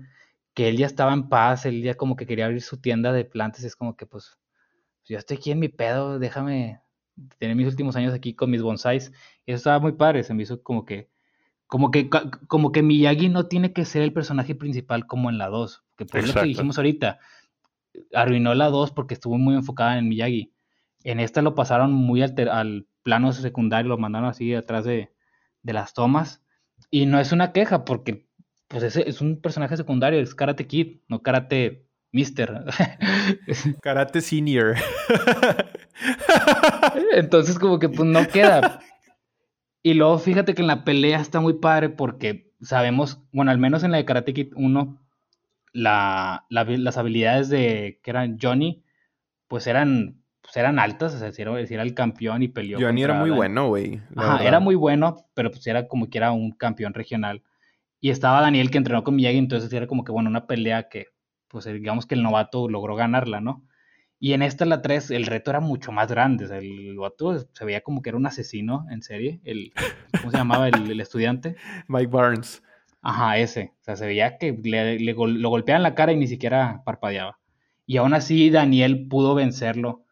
que él ya estaba en paz, él ya como que quería abrir su tienda de plantas. Es como que, pues, yo estoy aquí en mi pedo, déjame tener mis últimos años aquí con mis bonsais. Y eso estaba muy padre, se me hizo como que como que, como que Miyagi no tiene que ser el personaje principal como en la 2. Que por lo que dijimos ahorita, arruinó la 2 porque estuvo muy enfocada en Miyagi. En esta lo pasaron muy al plano secundario, lo mandaron así atrás de, las tomas. Y no es una queja porque pues ese es un personaje secundario, es Karate Kid, no Karate Mister. Karate Senior. Entonces como que pues no queda. Y luego fíjate que en la pelea está muy padre porque sabemos, bueno, al menos en la de Karate Kid 1, las habilidades de que eran Johnny, pues eran, pues eran altas, o sea, si era, era el campeón y peleó. Johnny era muy bueno, güey. Ajá, era muy bueno, pero pues era como que era un campeón regional. Y estaba Daniel que entrenó con Miyagi, entonces era como que, bueno, una pelea que, pues digamos que el novato logró ganarla, ¿no? Y en esta, la 3, el reto era mucho más grande. O sea, el novato se veía como que era un asesino en serie. El, ¿Cómo se llamaba el estudiante? Mike Barnes. Ajá, ese. O sea, se veía que le, lo golpeaban la cara y ni siquiera parpadeaba. Y aún así Daniel pudo vencerlo,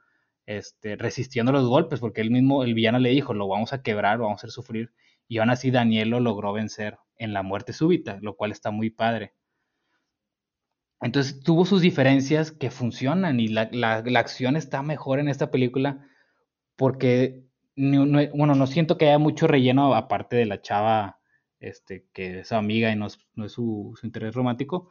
este, resistiendo los golpes, porque él mismo, el villano le dijo, lo vamos a quebrar, lo vamos a hacer sufrir. Y aún así Daniel lo logró vencer en la muerte súbita, lo cual está muy padre. Entonces tuvo sus diferencias que funcionan y la, acción está mejor en esta película porque, bueno, no siento que haya mucho relleno aparte de la chava este, que es su amiga y no es, su, interés romántico.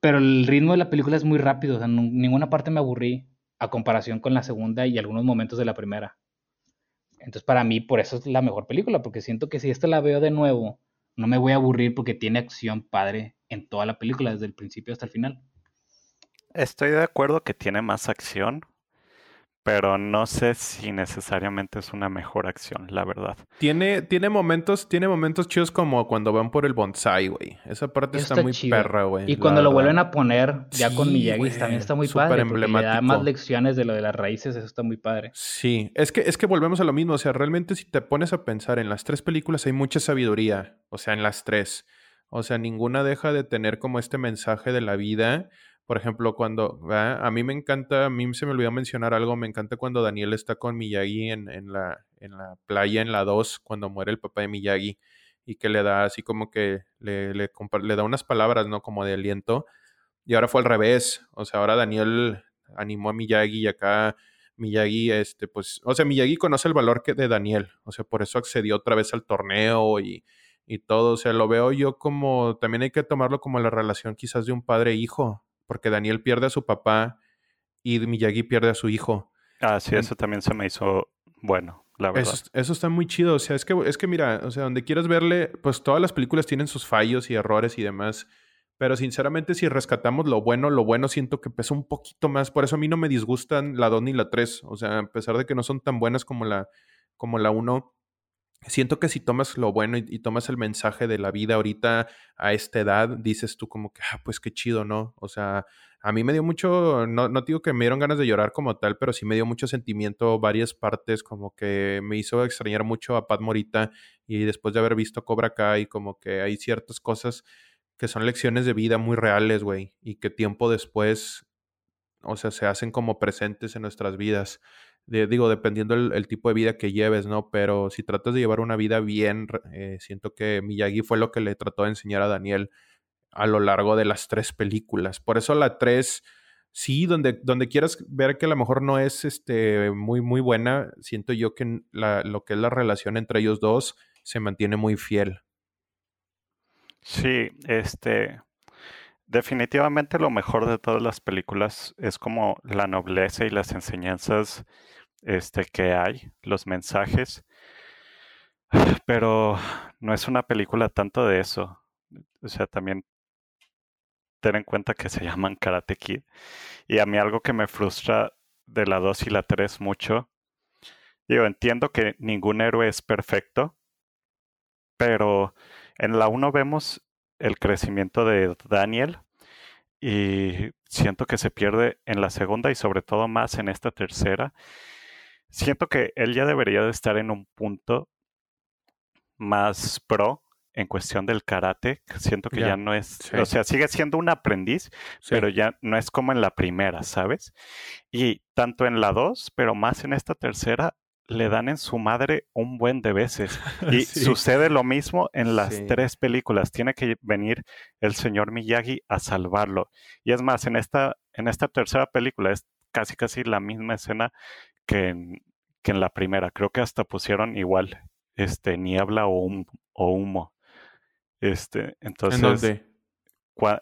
Pero el ritmo de la película es muy rápido, o ninguna parte me aburrí a comparación con la segunda y algunos momentos de la primera. Entonces, para mí, por eso es la mejor película, porque siento que si esta la veo de nuevo, no me voy a aburrir porque tiene acción padre en toda la película, desde el principio hasta el final. Estoy de acuerdo que tiene más acción, pero no sé si necesariamente es una mejor acción, la verdad. Tiene, tiene momentos, tiene momentos chidos como cuando van por el bonsai, güey. Esa parte está, muy perra, güey. Y cuando lo vuelven a poner ya con Miyagi también está muy padre. Emblemático. Le da más lecciones de lo de las raíces, eso está muy padre. Sí, es que, es que volvemos a lo mismo. O sea, realmente si te pones a pensar en las tres películas hay mucha sabiduría. O sea, en las tres. O sea, ninguna deja de tener como este mensaje de la vida por ejemplo, cuando a mí me encanta, a mí se me olvidó mencionar algo, me encanta cuando Daniel está con Miyagi en, en, la, en la playa, en la 2, cuando muere el papá de Miyagi, y que le da así como que le, le, le da unas palabras, ¿no? Como de aliento. Y ahora fue al revés, o sea, ahora Daniel animó a Miyagi y acá Miyagi, este, pues, o sea, Miyagi conoce el valor que de Daniel, o sea, por eso accedió otra vez al torneo y, y todo, o sea, lo veo yo como, también hay que tomarlo como la relación quizás de un padre-hijo, porque Daniel pierde a su papá y Miyagi pierde a su hijo. Ah, sí, eso también se me hizo bueno, la verdad. Eso, está muy chido. O sea, es que, es que mira, o sea, donde quieras verle, pues todas las películas tienen sus fallos y errores y demás. Pero sinceramente, si rescatamos lo bueno, lo bueno siento que pesa un poquito más. Por eso a mí no me disgustan la 2 ni la 3. O sea, a pesar de que no son tan buenas como la, como la 1, siento que si tomas lo bueno y, tomas el mensaje de la vida ahorita a esta edad, dices tú como que, ah, pues qué chido, ¿no? O sea, a mí me dio mucho, no, no digo que me dieron ganas de llorar como tal, pero sí me dio mucho sentimiento, varias partes, como que me hizo extrañar mucho a Pat Morita y después de haber visto Cobra Kai, como que hay ciertas cosas que son lecciones de vida muy reales, güey, y que tiempo después, o sea, se hacen como presentes en nuestras vidas digo, dependiendo el, tipo de vida que lleves, ¿no? Pero si tratas de llevar una vida bien, eh, siento que Miyagi fue lo que le trató de enseñar a Daniel a lo largo de las tres películas. Por eso la tres, sí, donde, donde quieras ver que a lo mejor no es este, muy, muy buena, siento yo que lo que es la relación entre ellos dos se mantiene muy fiel. Sí, este, definitivamente lo mejor de todas las películas es como la nobleza y las enseñanzas este, que hay, los mensajes, pero no es una película tanto de eso. O sea, también ten en cuenta que se llaman Karate Kid. Y a mí algo que me frustra de la 2 y la 3 mucho, digo, entiendo que ningún héroe es perfecto, pero en la 1 vemos el crecimiento de Daniel y siento que se pierde en la segunda y sobre todo más en esta tercera siento que él ya debería de estar en un punto más pro en cuestión del karate. Siento que ya, no es, o sea, sigue siendo un aprendiz, pero ya no es como en la primera, ¿sabes? Y tanto en la dos, pero más en esta tercera, le dan en su madre un buen de veces. Y sucede lo mismo en las tres películas. Tiene que venir el señor Miyagi a salvarlo. Y es más, en esta, en esta tercera película es casi casi la misma escena que en, que en la primera. Creo que hasta pusieron igual este niebla o, o humo. Este, entonces ¿En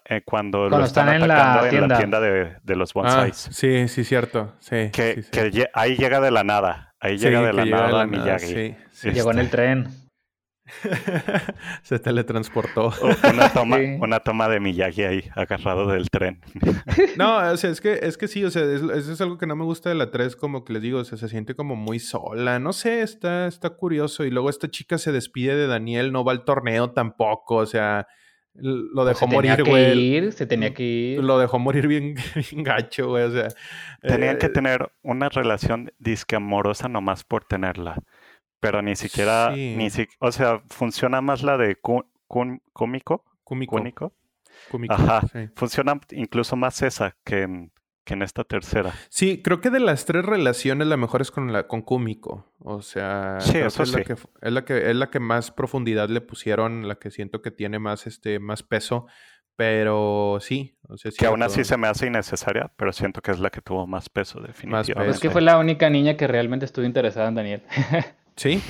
eh, cuando, lo están, atacando en la tienda, de, de, los ah, bonsais. sí, sí, cierto. Sí, que, que ahí llega de la nada. Ahí llega de la nada Miyagi. Llegó en el tren. Se teletransportó. una, toma, una toma de Miyagi ahí, agarrado del tren. no, o sea, es que, es que sí, o sea, eso es, algo que no me gusta de la 3, como que les digo, o sea, se siente como muy sola. No sé, está, está curioso. Y luego esta chica se despide de Daniel, no va al torneo tampoco, o sea lo pues dejó morir, güey. Se tenía que ir. Lo dejó morir bien, gacho, güey. O sea. Tenían que eh, tener una relación disque amorosa nomás por tenerla. Pero ni siquiera. Ni si, o sea, funciona más la de cómico. Cúmico. Ajá. Funciona incluso más esa que en, que en esta tercera. Sí, creo que de las tres relaciones la mejor es con la con Kumiko. O sea, sí, eso es, sí. la que, es la que es la que más profundidad le pusieron, la que siento que tiene más este más peso, pero sí, o sea, que aún así se me hace innecesaria, pero siento que es la que tuvo más peso definitivamente. Más Es que fue la única niña que realmente estuvo interesada en Daniel. sí.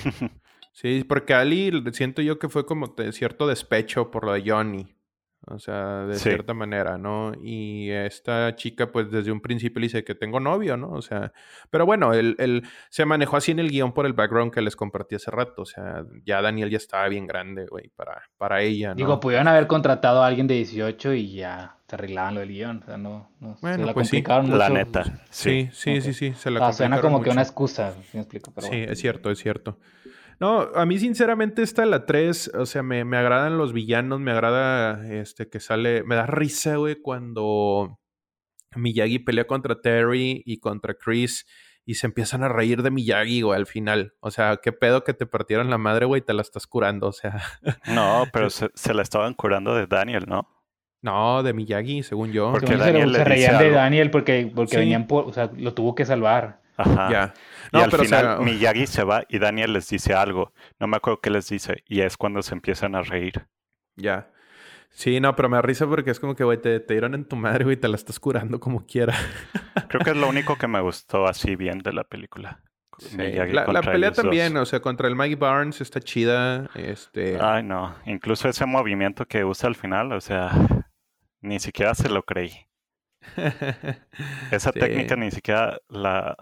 Sí, porque Ali siento yo que fue como cierto despecho por lo de Johnny. O sea, de cierta manera, ¿no? Y esta chica, pues desde un principio le dice que tengo novio, ¿no? O sea, pero bueno, él, se manejó así en el guion por el background que les compartí hace rato. O sea, ya Daniel ya estaba bien grande, güey, para, para ella, ¿no? Digo, pudieron haber contratado a alguien de 18 y ya se arreglaban lo del guion. O sea, no, no bueno, se la pues complicaron mucho. La neta. Sí, sí, sí, sí, se la ah, Suena como que una excusa, me explico. Pero sí, es cierto, es cierto. No, a mí sinceramente esta la 3, o sea, me, me, agradan los villanos, me agrada este que sale, me da risa, güey, cuando Miyagi pelea contra Terry y contra Chris y se empiezan a reír de Miyagi, güey, al final. O sea, qué pedo que te partieron la madre, güey, y te la estás curando, o sea. No, pero se, la estaban curando de Daniel, ¿no? No, de Miyagi, según yo. Porque Daniel se, reían de Daniel porque, porque venían por, o sea, lo tuvo que salvar. Ajá. Ya. y al final Miyagi se va y Daniel les dice algo. No me acuerdo qué les dice. Y es cuando se empiezan a reír. Ya. Sí, no, pero me da risa porque es como que, güey, te, te dieron en tu madre, güey, te la estás curando como quiera. Creo que es lo único que me gustó así bien de la película. La, pelea también, o sea, contra el Mike Barnes está chida. Este... Ay, no. Incluso ese movimiento que usa al final, o sea, ni siquiera se lo creí. Esa técnica ni siquiera la,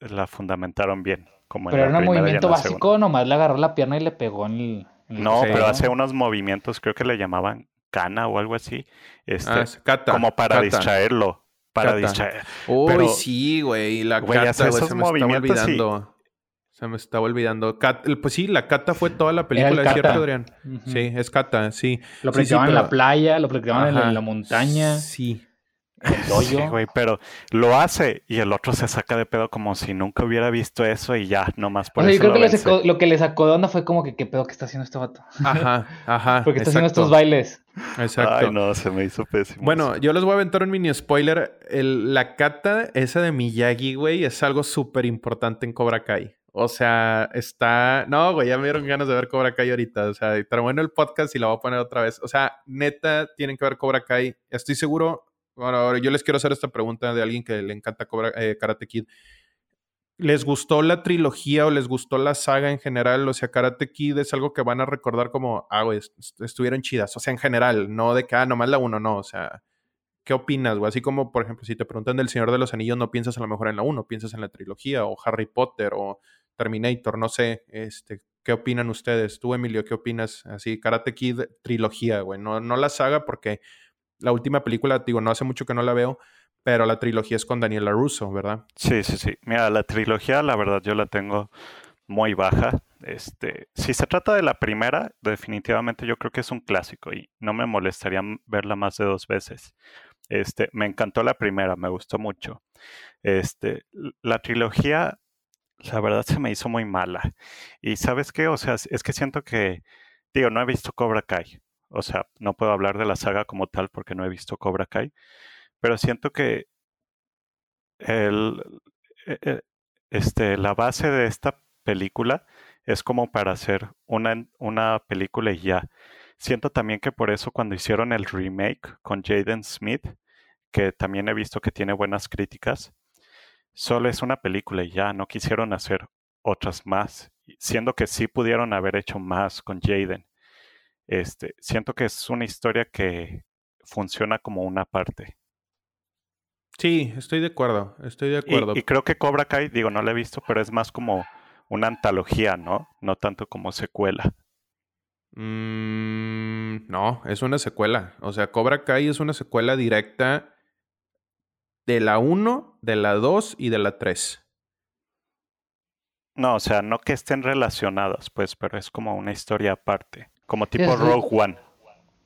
la fundamentaron bien. Como pero era un movimiento básico, nomás le agarró la pierna y le pegó en el. no, pero hace unos movimientos, creo que le llamaban cana o algo así. Este, ah, como para distraerlo. Para distraer. Uy, sí, güey. La cata, se me estaba olvidando. Se me estaba olvidando. pues sí, la cata fue toda la película, ¿es cierto, Adrián? Sí, es cata, sí. Lo practicaban en la playa, lo practicaban en la montaña. Sí. Sí, güey, pero lo hace y el otro se saca de pedo como si nunca hubiera visto eso y ya, nomás por eso. Yo creo que lo, que le sacó de onda fue como que qué pedo que está haciendo este vato. Ajá, ajá. Porque está haciendo estos bailes. Exacto. Ay, no, se me hizo pésimo. Bueno, yo les voy a aventar un mini spoiler. la cata esa de Miyagi, güey, es algo súper importante en Cobra Kai. O sea, está. No, güey, ya me dieron ganas de ver Cobra Kai ahorita. O sea, pero bueno el podcast y la voy a poner otra vez. O sea, neta, tienen que ver Cobra Kai. Estoy seguro, bueno, ahora yo les quiero hacer esta pregunta de alguien que le encanta eh, Karate Kid. ¿Les gustó la trilogía o les gustó la saga en general? O sea, Karate Kid es algo que van a recordar como, ah, güey, estuvieron chidas. O sea, en general, no de que, ah, nomás la uno, no. O sea, ¿qué opinas, güey? Así como, por ejemplo, si te preguntan del Señor de los Anillos, no piensas a lo mejor en la uno, piensas en la trilogía, o Harry Potter, o Terminator, no sé. Este, ¿Qué opinan ustedes? Tú, Emilio, ¿qué opinas? Así, Karate Kid, trilogía, güey. No, no la saga porque la última película, digo, no hace mucho que no la veo, pero la trilogía es con Daniela Russo, ¿verdad? Sí, sí, sí. Mira, la trilogía, la verdad, yo la tengo muy baja. Este, si se trata de la primera, definitivamente yo creo que es un clásico y no me molestaría verla más de dos veces. Este, me encantó la primera, me gustó mucho. Este, la trilogía, la verdad se me hizo muy mala. Y sabes qué, o sea, es que siento que, digo, no he visto Cobra Kai, o sea, no puedo hablar de la saga como tal porque no he visto Cobra Kai, pero siento que el, e, e, este, la base de esta película es como para hacer una, una película y ya. Siento también que por eso cuando hicieron el remake con Jaden Smith, que también he visto que tiene buenas críticas, solo es una película y ya, no quisieron hacer otras más, siendo que sí pudieron haber hecho más con Jaden. Este, siento que es una historia que funciona como una parte. Sí, estoy de acuerdo, estoy de acuerdo. Y, creo que Cobra Kai, digo, no la he visto, pero es más como una antología, ¿no? No tanto como secuela. Mm, no, es una secuela. O sea, Cobra Kai es una secuela directa de la 1, de la 2 y de la 3. No, o sea, no que estén relacionadas, pues, pero es como una historia aparte. Como tipo Rogue One.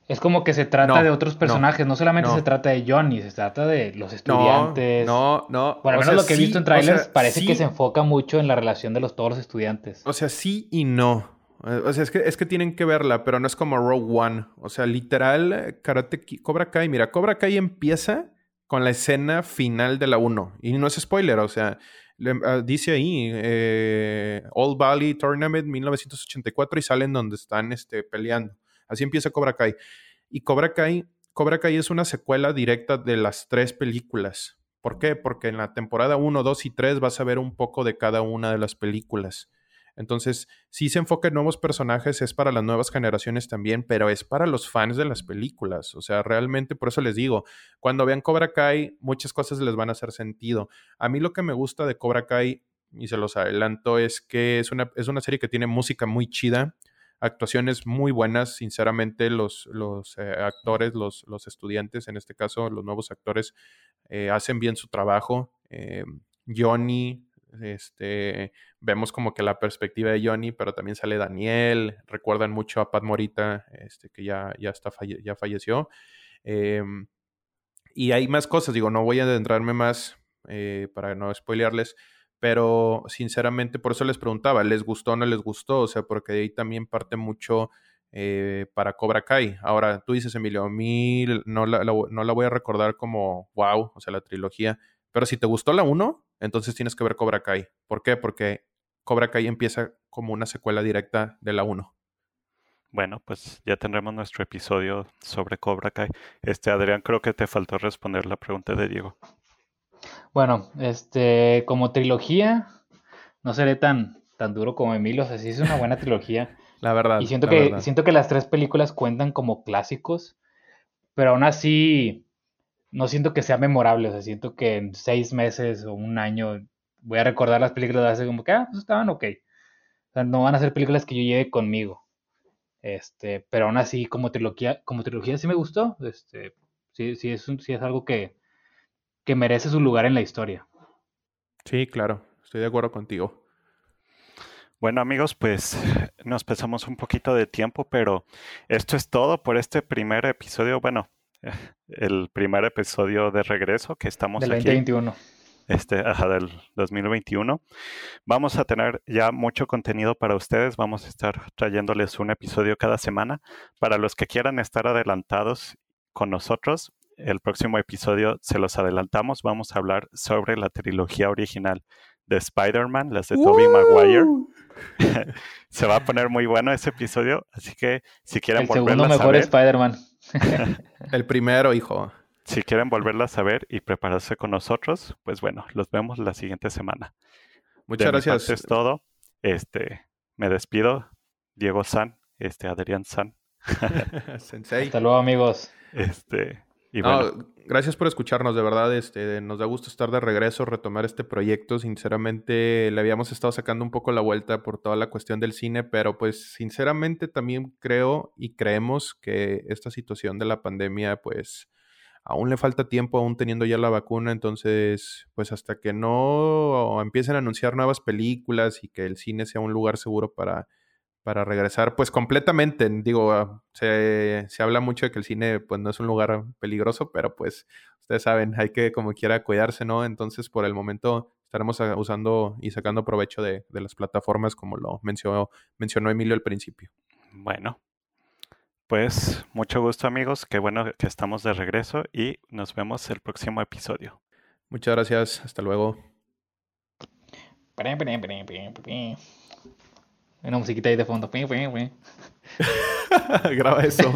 Es como que se trata de otros personajes, no, solamente se trata de Johnny, se trata de los estudiantes. No, no. Bueno, al menos lo que he visto en trailers parece que se enfoca mucho en la relación de los, todos los estudiantes. O sea, sí y no. O sea, es que, es que tienen que verla, pero no es como Rogue One. O sea, literal, Karate Cobra Kai. Mira, Cobra Kai empieza con la escena final de la 1. Y no es spoiler, o sea, ah, dice ahí eh, All Valley Tournament 1984 y salen donde están este, peleando. Así empieza Cobra Kai. Y Cobra Kai, Cobra Kai es una secuela directa de las tres películas. ¿Por qué? Porque en la temporada 1, 2 y 3 vas a ver un poco de cada una de las películas. Entonces, si se enfoca en nuevos personajes, es para las nuevas generaciones también, pero es para los fans de las películas. O sea, realmente, por eso les digo, cuando vean Cobra Kai, muchas cosas les van a hacer sentido. A mí lo que me gusta de Cobra Kai, y se los adelanto, es que es una, es una serie que tiene música muy chida actuaciones muy buenas, sinceramente los, los eh, actores, los, los, estudiantes, en este caso los nuevos actores, eh, hacen bien su trabajo. Eh, Johnny, este, vemos como que la perspectiva de Johnny, pero también sale Daniel, recuerdan mucho a Pat Morita, este, que ya, ya, está ya falleció. Em, y hay más cosas, digo, no voy a adentrarme más para no spoilearles, pero sinceramente, por eso les preguntaba, ¿les gustó o no les gustó? O sea, porque de ahí también parte mucho eh, para Cobra Kai. Ahora, tú dices, Emilio, a mí no la, no la voy a recordar como wow, o sea, la trilogía. Pero si te gustó la 1, entonces tienes que ver Cobra Kai. ¿Por qué? Porque Cobra Kai empieza como una secuela directa de la 1. Bueno, pues ya tendremos nuestro episodio sobre Cobra Kai. Este, Adrián, creo que te faltó responder la pregunta de Diego. Bueno, este, como trilogía, no seré tan, tan duro como Emilio, o sea, sí es una buena trilogía. La verdad. Y siento, que, siento que las tres películas cuentan como clásicos, pero aún así no siento que sea memorable, o sea, siento que en seis meses o un año voy a recordar las películas de hace como que, ah, pues estaban ok. O sea, no van a ser películas que yo lleve conmigo. Este, pero aún así, como trilogía, como trilogía sí me gustó. Este, sí, sí es, sí es algo que, que merece su lugar en la historia. Sí, claro, estoy de acuerdo contigo. Bueno amigos, pues nos pasamos un poquito de tiempo, pero esto es todo por este primer episodio. Bueno, el primer episodio de regreso que estamos del 2021. Este, ajá, del 2021. Vamos a tener ya mucho contenido para ustedes. Vamos a estar trayéndoles un episodio cada semana. Para los que quieran estar adelantados con nosotros, el próximo episodio, se los adelantamos, vamos a hablar sobre la trilogía original de Spider-Man, las de Tobey Maguire. se va a poner muy bueno ese episodio, así que si quieren el segundo mejor Spider-Man. el primero, hijo. Si quieren volverla a ver y prepararse con nosotros, pues bueno, los vemos la siguiente semana. Muchas gracias. es todo. Este, me despido. Diego San, este Adrián San. Hasta luego, amigos. Este, gracias por escucharnos, de verdad. Este, nos da gusto estar de regreso, retomar este proyecto. Sinceramente, le habíamos estado sacando un poco la vuelta por toda la cuestión del cine, pero pues sinceramente también creo y creemos que esta situación de la pandemia, pues aún le falta tiempo, aún teniendo ya la vacuna, entonces, pues hasta que no empiecen a anunciar nuevas películas y que el cine sea un lugar seguro para para regresar, pues completamente, digo, ah, se, habla mucho de que el cine pues no es un lugar peligroso, pero pues ustedes saben, hay que como quiera cuidarse, ¿no? Entonces por el momento estaremos usando y sacando provecho de, las plataformas como lo mencionó, mencionó Emilio al principio. Bueno, pues mucho gusto amigos, qué bueno que estamos de regreso y nos vemos el próximo episodio. Muchas gracias, hasta luego. Una musiquita ahí de fondo. Graba eso.